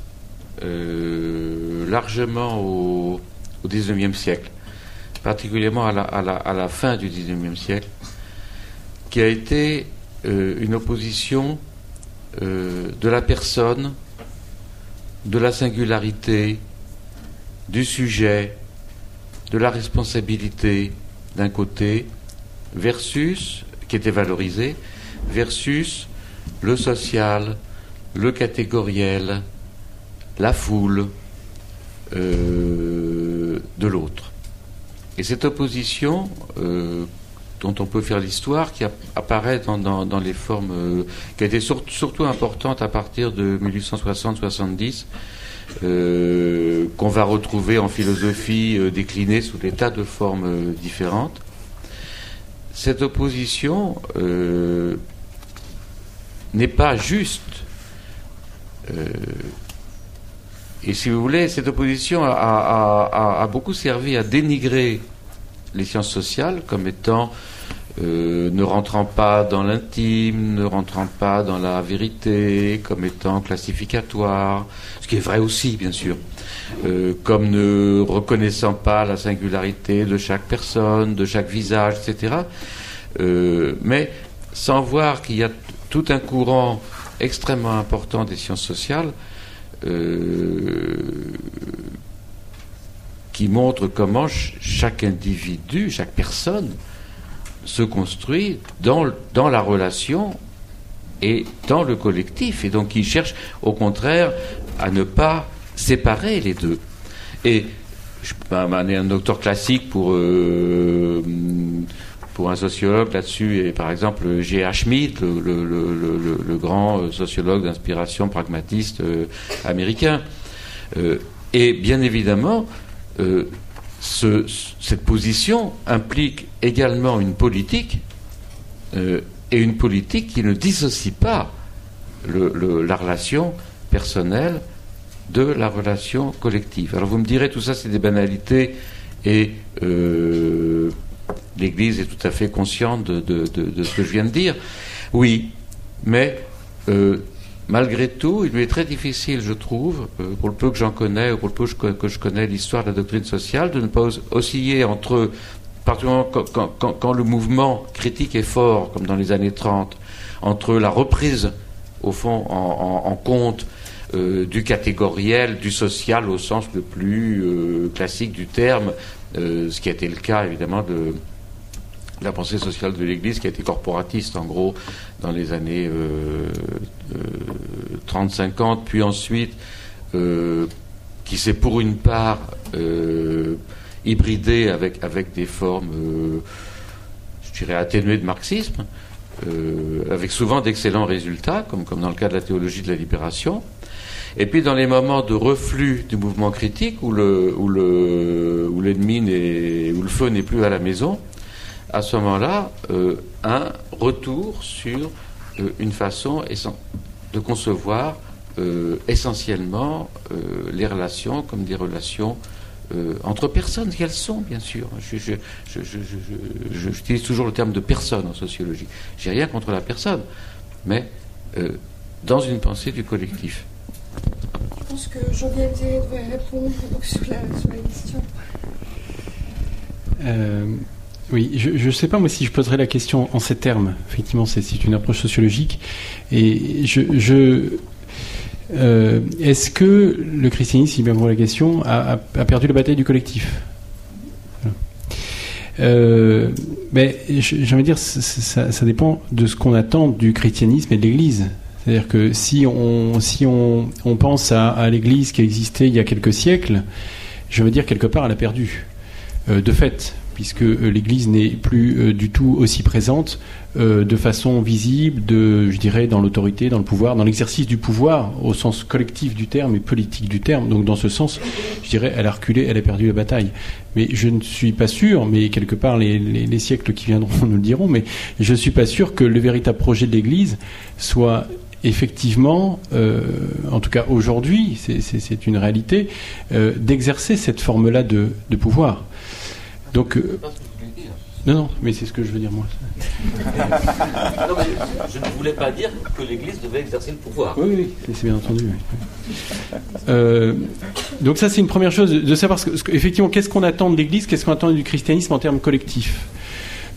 largement au, au XIXe siècle, particulièrement à la, fin du XIXe siècle, qui a été euh, une opposition euh, de la personne, de la singularité, du sujet, de la responsabilité d'un côté, versus, qui était valorisé, versus le social, le catégoriel, la foule euh, de l'autre. Et cette opposition, euh, dont on peut faire l'histoire, qui apparaît dans, les formes, euh, qui a été surtout importante à partir de 1860-70, qu'on va retrouver en philosophie déclinée sous des tas de formes différentes. Cette opposition n'est pas juste. Euh, et si vous voulez, cette opposition a, beaucoup servi à dénigrer les sciences sociales comme étant euh, ne rentrant pas dans l'intime, ne rentrant pas dans la vérité, comme étant classificatoire, ce qui est vrai aussi, bien sûr, euh, comme ne reconnaissant pas la singularité de chaque personne, de chaque visage, etc. mais sans voir qu'il y a tout un courant extrêmement important des sciences sociales euh, qui montre comment chaque individu, chaque personne se construit dans, dans la relation et dans le collectif. Et donc il cherche au contraire à ne pas séparer les deux. Et je peux un docteur classique pour euh, pour un sociologue là-dessus et par exemple G.H. Schmidt, le, grand euh, sociologue d'inspiration pragmatiste euh, américain. Euh, et bien évidemment, cette position implique également une politique et une politique qui ne dissocie pas la relation personnelle de la relation collective. Alors vous me direz, tout ça c'est des banalités et l'Église est tout à fait consciente de, ce que je viens de dire. Oui, mais euh, malgré tout, il lui est très difficile, je trouve, euh, pour le peu que j'en connais, ou pour le peu que, je connais l'histoire de la doctrine sociale, de ne pas osciller entre, particulièrement quand, le mouvement critique est fort, comme dans les années 30, entre la reprise, au fond, en, compte euh, du catégoriel, du social au sens le plus classique du terme, ce qui a été le cas évidemment de, la pensée sociale de l'Église qui a été corporatiste en gros dans les années 30-50, euh, puis ensuite euh, qui s'est pour une part euh, hybridé avec, avec des formes, je dirais, atténuées de marxisme, avec souvent d'excellents résultats, comme, comme dans le cas de la théologie de la libération. Et puis dans les moments de reflux du mouvement critique, où le, l'ennemi où le feu n'est plus à la maison, à ce moment-là euh, un retour sur euh, une façon de concevoir euh, essentiellement les relations comme des relations entre personnes, qu'elles sont, bien sûr. J'utilise toujours le terme de personne en sociologie. J'ai rien contre la personne, mais dans une pensée du collectif. Pense que Jean-Pierre devrait répondre sur la, question. Oui, je ne sais pas moi si je poserais la question en ces termes. Effectivement, c'est une approche sociologique. Et je, euh, est-ce que le christianisme, si bien vous la question, a, perdu la bataille du collectif? Euh, mais j'ai dire, ça, dépend de ce qu'on attend du christianisme et de l'Église. C'est-à-dire que si on, si on, on pense à, l'Église qui existait il y a quelques siècles, je veux dire quelque part elle a perdu. Euh, de fait, puisque euh, l'Église n'est plus euh, du tout aussi présente de façon visible, de, je dirais, dans l'autorité, dans le pouvoir, dans l'exercice du pouvoir au sens collectif du terme et politique du terme. Donc dans ce sens, je dirais, elle a reculé, elle a perdu la bataille. Mais je ne suis pas sûr, mais quelque part les, les siècles qui viendront (laughs) nous le diront, mais je ne suis pas sûr que le véritable projet de l'Église soit effectivement, euh, en tout cas aujourd'hui, c'est une réalité, euh, d'exercer cette forme-là de, pouvoir. Donc, euh, non, non, mais c'est ce que je veux dire moi. non, mais je ne voulais pas dire que l'Église devait exercer le pouvoir. Oui, oui, c'est bien entendu. donc ça, c'est une première chose de savoir, ce effectivement, qu'est-ce qu'on attend de l'Église, qu'est-ce qu'on attend du christianisme en termes collectifs?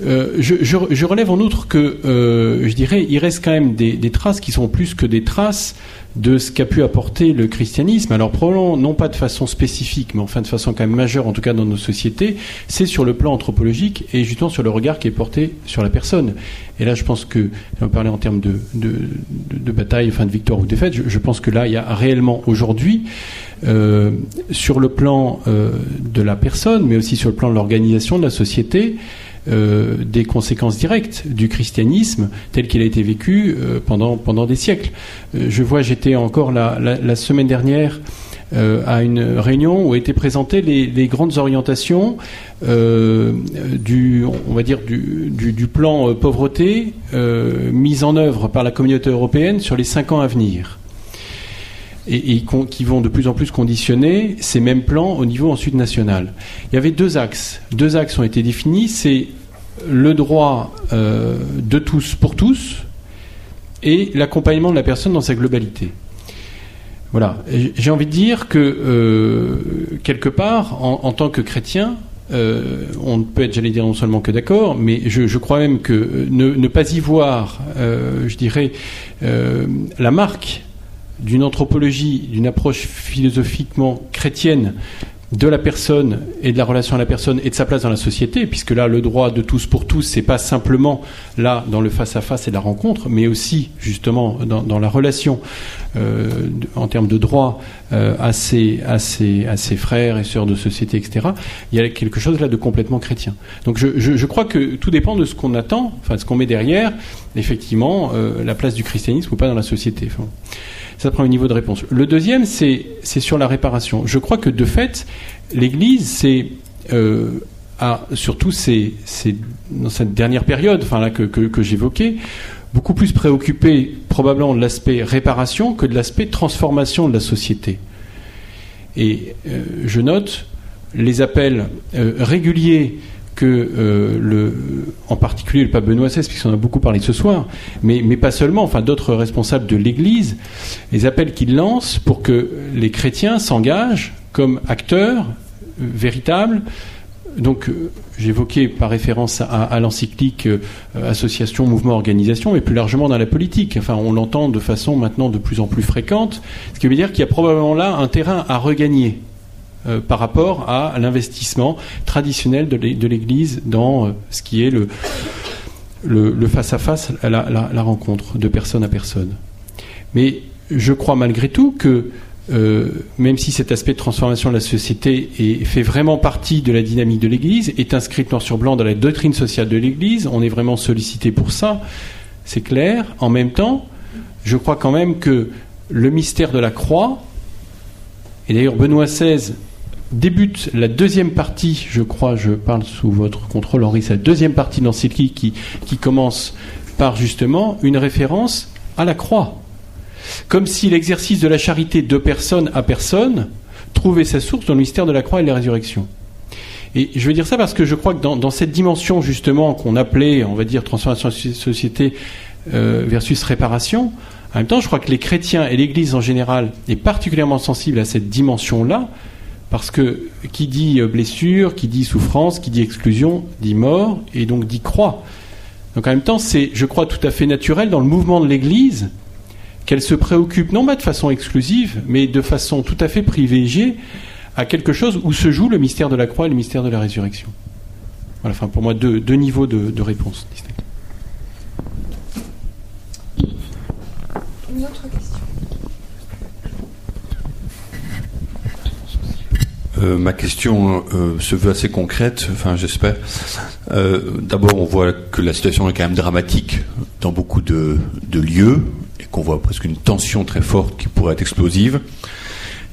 Euh, je, relève en outre que, euh, je dirais, il reste quand même des, traces qui sont plus que des traces de ce qu'a pu apporter le christianisme. Alors probablement non pas de façon spécifique, mais enfin de façon quand même majeure, en tout cas dans nos sociétés, c'est sur le plan anthropologique et justement sur le regard qui est porté sur la personne. Et là, je pense que, on parlait en termes de, de, bataille, enfin de victoire ou de défaite, je, pense que là, il y a réellement aujourd'hui, euh, sur le plan de la personne, mais aussi sur le plan de l'organisation de la société, euh, des conséquences directes du christianisme tel qu'il a été vécu euh, pendant, des siècles. Euh, je vois, j'étais encore la, semaine dernière à une réunion où étaient présentées les, grandes orientations du, on va dire, du plan pauvreté mis en œuvre par la communauté européenne sur les cinq ans à venir. Et, qui vont de plus en plus conditionner ces mêmes plans au niveau ensuite national. Il y avait deux axes. Deux axes ont été définis. C'est le droit euh, de tous pour tous et l'accompagnement de la personne dans sa globalité. Voilà. J'ai envie de dire que euh, quelque part, en, tant que chrétien, euh, on ne peut être, j'allais dire, non seulement que d'accord, mais je, crois même que ne pas y voir, je dirais, la marque d'une anthropologie, d'une approche philosophiquement chrétienne de la personne et de la relation à la personne et de sa place dans la société, puisque là, le droit de tous pour tous, c'est pas simplement là dans le face à face et la rencontre, mais aussi justement dans, la relation euh, en termes de droit euh, à, ses, frères et sœurs de société, etc. Il y a quelque chose là de complètement chrétien. Donc je, crois que tout dépend de ce qu'on attend, enfin ce qu'on met derrière, effectivement, euh, la place du christianisme ou pas dans la société. Prend un niveau de réponse. Le deuxième, c'est sur la réparation. Je crois que de fait, l'Église, c'est euh, surtout c'est dans cette dernière période, enfin là que, que, j'évoquais, beaucoup plus préoccupée probablement de l'aspect réparation que de l'aspect transformation de la société. Et euh, je note les appels euh, réguliers euh, en particulier le pape Benoît XVI, puisqu'on a beaucoup parlé ce soir, mais, pas seulement, enfin d'autres responsables de l'Église, les appels qu'il lance pour que les chrétiens s'engagent comme acteurs euh, véritables. Donc, euh, j'évoquais par référence à, l'encyclique Association, Mouvement, Organisation, mais plus largement dans la politique. Enfin, on l'entend de façon maintenant de plus en plus fréquente, ce qui veut dire qu'il y a probablement là un terrain à regagner euh, par rapport à l'investissement traditionnel de l'Église dans euh, ce qui est le, le, face-à-face, la, rencontre de personne à personne. Mais je crois malgré tout que euh, même si cet aspect de transformation de la société est, fait vraiment partie de la dynamique de l'Église, est inscrit noir sur blanc dans la doctrine sociale de l'Église, on est vraiment sollicité pour ça, c'est clair. En même temps, je crois quand même que le mystère de la croix, et d'ailleurs Benoît XVI débute la deuxième partie, je crois, je parle sous votre contrôle, Henri, la deuxième partie dans qui, qui commence par justement une référence à la croix. Comme si l'exercice de la charité de personne à personne trouvait sa source dans le mystère de la croix et de la résurrection. Et je veux dire ça parce que je crois que dans, cette dimension justement qu'on appelait, on va dire, transformation de société euh, versus réparation, en même temps, je crois que les chrétiens et l'Église en général est particulièrement sensible à cette dimension-là, parce que qui dit blessure, qui dit souffrance, qui dit exclusion, dit mort, et donc dit croix. Donc en même temps, c'est, je crois, tout à fait naturel dans le mouvement de l'Église qu'elle se préoccupe, non pas de façon exclusive, mais de façon tout à fait privilégiée, à quelque chose où se joue le mystère de la croix et le mystère de la résurrection. Voilà, enfin pour moi, deux, niveaux de, de réponse distincts. Une autre question Euh, ma question euh, se veut assez concrète, enfin j'espère. Euh, d'abord, on voit que la situation est quand même dramatique dans beaucoup de, lieux et qu'on voit presque une tension très forte qui pourrait être explosive.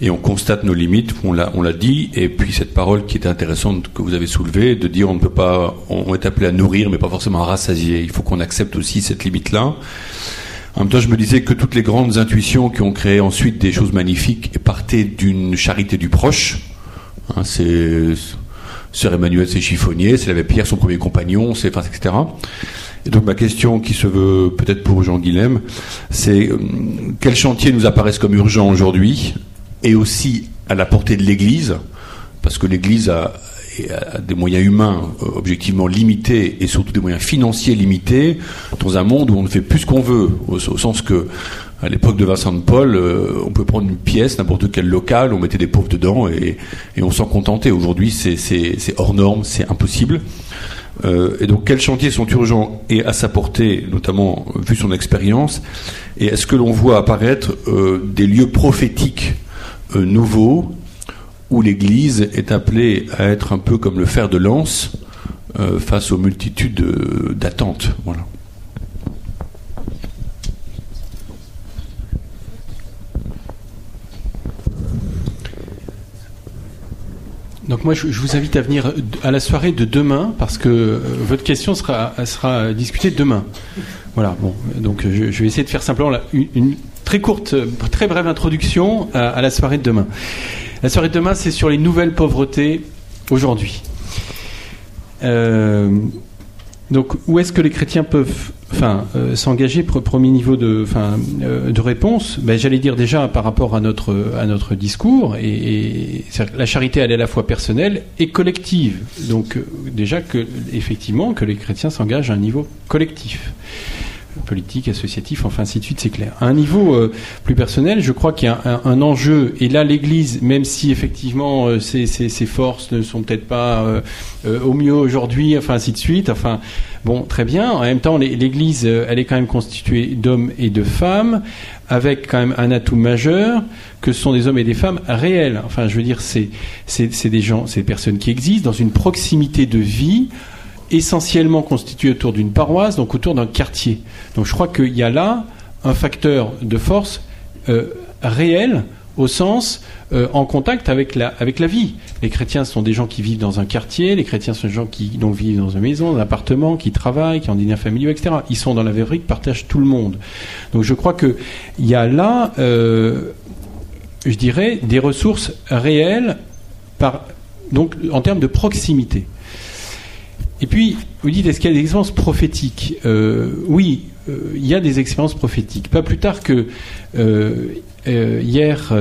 Et on constate nos limites, on l'a, dit, et puis cette parole qui est intéressante que vous avez soulevée, de dire on ne peut pas, on est appelé à nourrir, mais pas forcément à rassasier. Il faut qu'on accepte aussi cette limite-là. En même temps, je me disais que toutes les grandes intuitions qui ont créé ensuite des choses magnifiques partaient d'une charité du proche. Hein, c'est Sœur Emmanuel, c'est chiffonnier, c'est l'avait Pierre, son premier compagnon, c'est, etc. Et donc ma question qui se veut peut-être pour Jean Guilhem, c'est euh, quels chantiers nous apparaissent comme urgents aujourd'hui et aussi à la portée de l'Église, parce que l'Église a, a des moyens humains euh, objectivement limités et surtout des moyens financiers limités dans un monde où on ne fait plus ce qu'on veut, au, sens que à l'époque de Vincent de Paul, euh, on peut prendre une pièce, n'importe quel local, on mettait des pauvres dedans et, on s'en contentait. Aujourd'hui, c'est hors norme, c'est impossible. Euh, et donc, quels chantiers sont urgents et à sa portée, notamment vu son expérience? Et est-ce que l'on voit apparaître euh, des lieux prophétiques euh, nouveaux où l'Église est appelée à être un peu comme le fer de lance euh, face aux multitudes d'attentes? Voilà. Donc moi, je, vous invite à venir à la soirée de demain parce que euh, votre question sera, discutée demain. Voilà. Bon, donc je, vais essayer de faire simplement une, très courte, très brève introduction à la soirée de demain. La soirée de demain, c'est sur les nouvelles pauvretés aujourd'hui. Euh, donc, où est-ce que les chrétiens peuvent euh, s'engager premier niveau euh, de réponse? Ben, J'allais dire déjà par rapport à notre, à notre discours, et, la charité, elle est à la fois personnelle et collective. Donc, déjà, que, effectivement, que les chrétiens s'engagent à un niveau collectif politique, associatif, enfin ainsi de suite, c'est clair. À un niveau euh, plus personnel, je crois qu'il y a un, enjeu, et là l'Église, même si effectivement euh, ses, forces ne sont peut-être pas euh, au mieux aujourd'hui, enfin ainsi de suite, enfin bon, très bien. En même temps, l'Église, elle est quand même constituée d'hommes et de femmes, avec quand même un atout majeur, que ce sont des hommes et des femmes réels. Enfin, je veux dire, c'est des gens, c'est des personnes qui existent dans une proximité de vie essentiellement constitué autour d'une paroisse, donc autour d'un quartier. Donc je crois qu'il y a là un facteur de force euh, réel au sens euh, en contact avec la, vie. Les chrétiens sont des gens qui vivent dans un quartier, les chrétiens sont des gens qui vivent dans une maison, dans un appartement, qui travaillent, qui ont des liens familiaux, etc. Ils sont dans la vie, partagent tout le monde. Donc je crois qu'il y a là, euh, je dirais, des ressources réelles donc, en termes de proximité. Et puis, vous dites, est-ce qu'il y a des expériences prophétiques euh, Oui, euh, il y a des expériences prophétiques. Pas plus tard que euh, hier,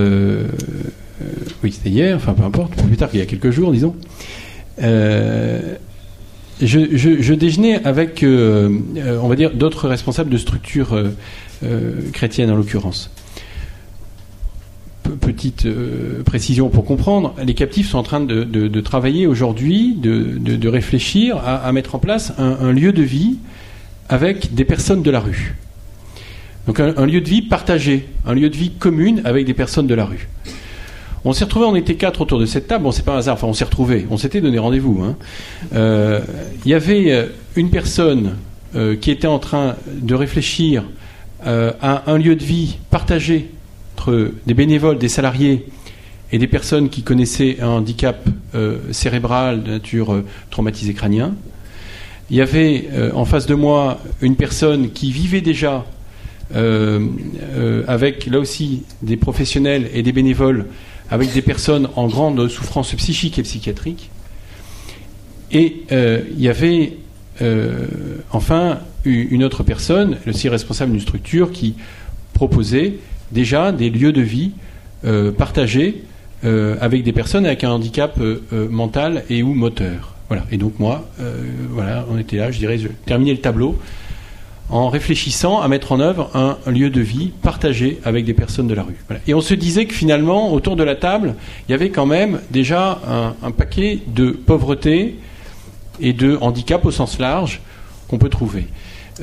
oui, c'était hier, enfin peu importe, pas plus tard qu'il y a quelques jours, disons. Je, je, déjeunais avec, on va dire, d'autres responsables de structures chrétiennes en l'occurrence petite euh, précision pour comprendre, les captifs sont en train de, travailler aujourd'hui, de, réfléchir à, mettre en place un, lieu de vie avec des personnes de la rue. Donc un, lieu de vie partagé, un lieu de vie commune avec des personnes de la rue. On s'est retrouvés, on était quatre autour de cette table, bon c'est pas un hasard, enfin on s'est retrouvés, on s'était donné rendez-vous. Hein. Euh, il y avait euh, une personne qui était en train de réfléchir à un lieu de vie partagé entre des bénévoles, des salariés et des personnes qui connaissaient un handicap euh, cérébral de nature euh, traumatisé crânien. Il y avait euh, en face de moi une personne qui vivait déjà avec là aussi des professionnels et des bénévoles, avec des personnes en grande souffrance psychique et psychiatrique. Et il y avait enfin une autre personne, aussi responsable d'une structure, qui proposait déjà des lieux de vie euh, partagés euh, avec des personnes avec un handicap euh, mental et ou moteur. Voilà. Et donc moi, voilà, on était là, je dirais, je terminais le tableau en réfléchissant à mettre en œuvre un, lieu de vie partagé avec des personnes de la rue. Et on se disait que finalement, autour de la table, il y avait quand même déjà un, un paquet de pauvreté et de handicap au sens large qu'on peut trouver.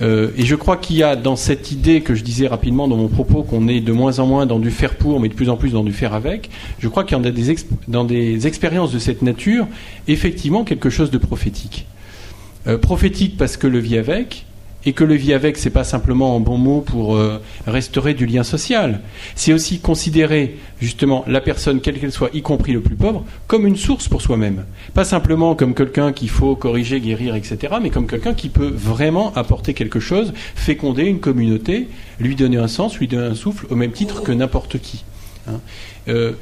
Euh, et je crois qu'il y a dans cette idée que je disais rapidement dans mon propos qu'on est de moins en moins dans du faire pour, mais de plus en plus dans du faire avec, je crois qu'il y a des dans des expériences de cette nature, effectivement quelque chose de prophétique. Euh, prophétique parce que le vit avec, et que le vie avec, c'est pas simplement un bon mot pour euh, restaurer du lien social. C'est aussi considérer justement la personne, quelle qu'elle soit, y compris le plus pauvre, comme une source pour soi-même. Pas simplement comme quelqu'un qu'il faut corriger, guérir, etc., mais comme quelqu'un qui peut vraiment apporter quelque chose, féconder une communauté, lui donner un sens, lui donner un souffle, au même titre que n'importe qui. Hein. Euh,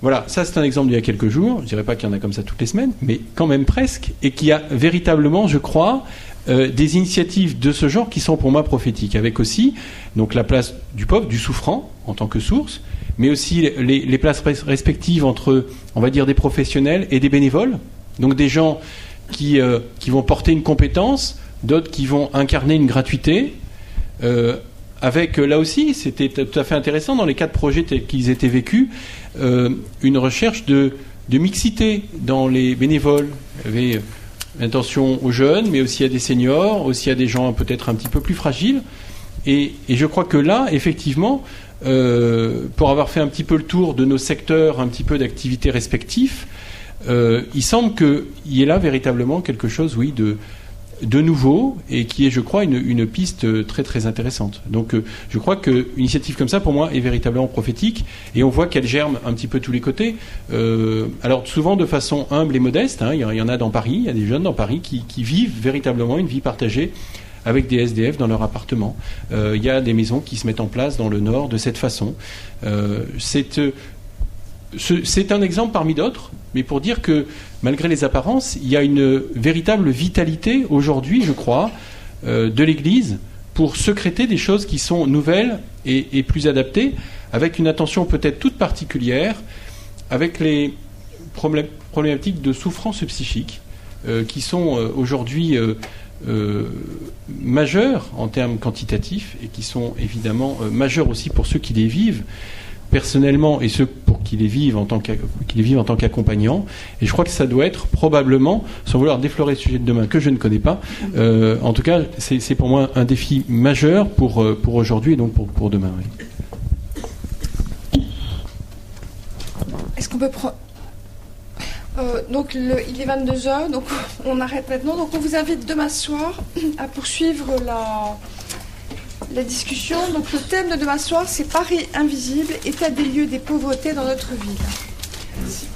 voilà, ça c'est un exemple d'il y a quelques jours. Je dirais pas qu'il y en a comme ça toutes les semaines, mais quand même presque, et qui a véritablement, je crois, euh, des initiatives de ce genre qui sont pour moi prophétiques, avec aussi donc la place du pauvre, du souffrant en tant que source, mais aussi les, places respectives entre, on va dire, des professionnels et des bénévoles, donc des gens qui, euh, vont porter une compétence, d'autres qui vont incarner une gratuité. Euh, avec là aussi, c'était tout à fait intéressant dans les quatre projets qu'ils étaient vécus, une recherche de, mixité dans les bénévoles. Attention aux jeunes, mais aussi à des seniors, aussi à des gens peut-être un petit peu plus fragiles. Et, je crois que là, effectivement, euh, pour avoir fait un petit peu le tour de nos secteurs, un petit peu d'activités respectifs, euh, il semble qu'il y ait là véritablement quelque chose, oui, de, de nouveau et qui est, je crois, une, piste très très intéressante. Donc, euh, je crois qu'une initiative comme ça, pour moi, est véritablement prophétique et on voit qu'elle germe un petit peu tous les côtés. Euh, alors, souvent de façon humble et modeste. Hein, il y en a dans Paris, il y a des jeunes dans Paris qui, vivent véritablement une vie partagée avec des SDF dans leur appartement. Euh, il y a des maisons qui se mettent en place dans le Nord de cette façon. c'est c'est un exemple parmi d'autres, mais pour dire que malgré les apparences, il y a une véritable vitalité aujourd'hui, je crois, euh, de l'Église pour secréter des choses qui sont nouvelles et, plus adaptées, avec une attention peut-être toute particulière, avec les problématiques de souffrance psychique, euh, qui sont euh, aujourd'hui majeures en termes quantitatifs et qui sont évidemment majeures aussi pour ceux qui les vivent personnellement et ceux pour qui les vivent en tant qu'accompagnants. Et je crois que ça doit être probablement, sans vouloir déflorer le sujet de demain que je ne connais pas, euh, en tout cas, c'est pour moi un défi majeur pour, euh, pour aujourd'hui et donc pour, pour demain. Est-ce qu'on peut prendre. Euh, donc il est 22h, donc on arrête maintenant. Donc on vous invite demain soir à poursuivre la, la discussion. Donc le thème de demain soir, c'est Paris invisible, état des lieux des pauvretés dans notre ville. Merci.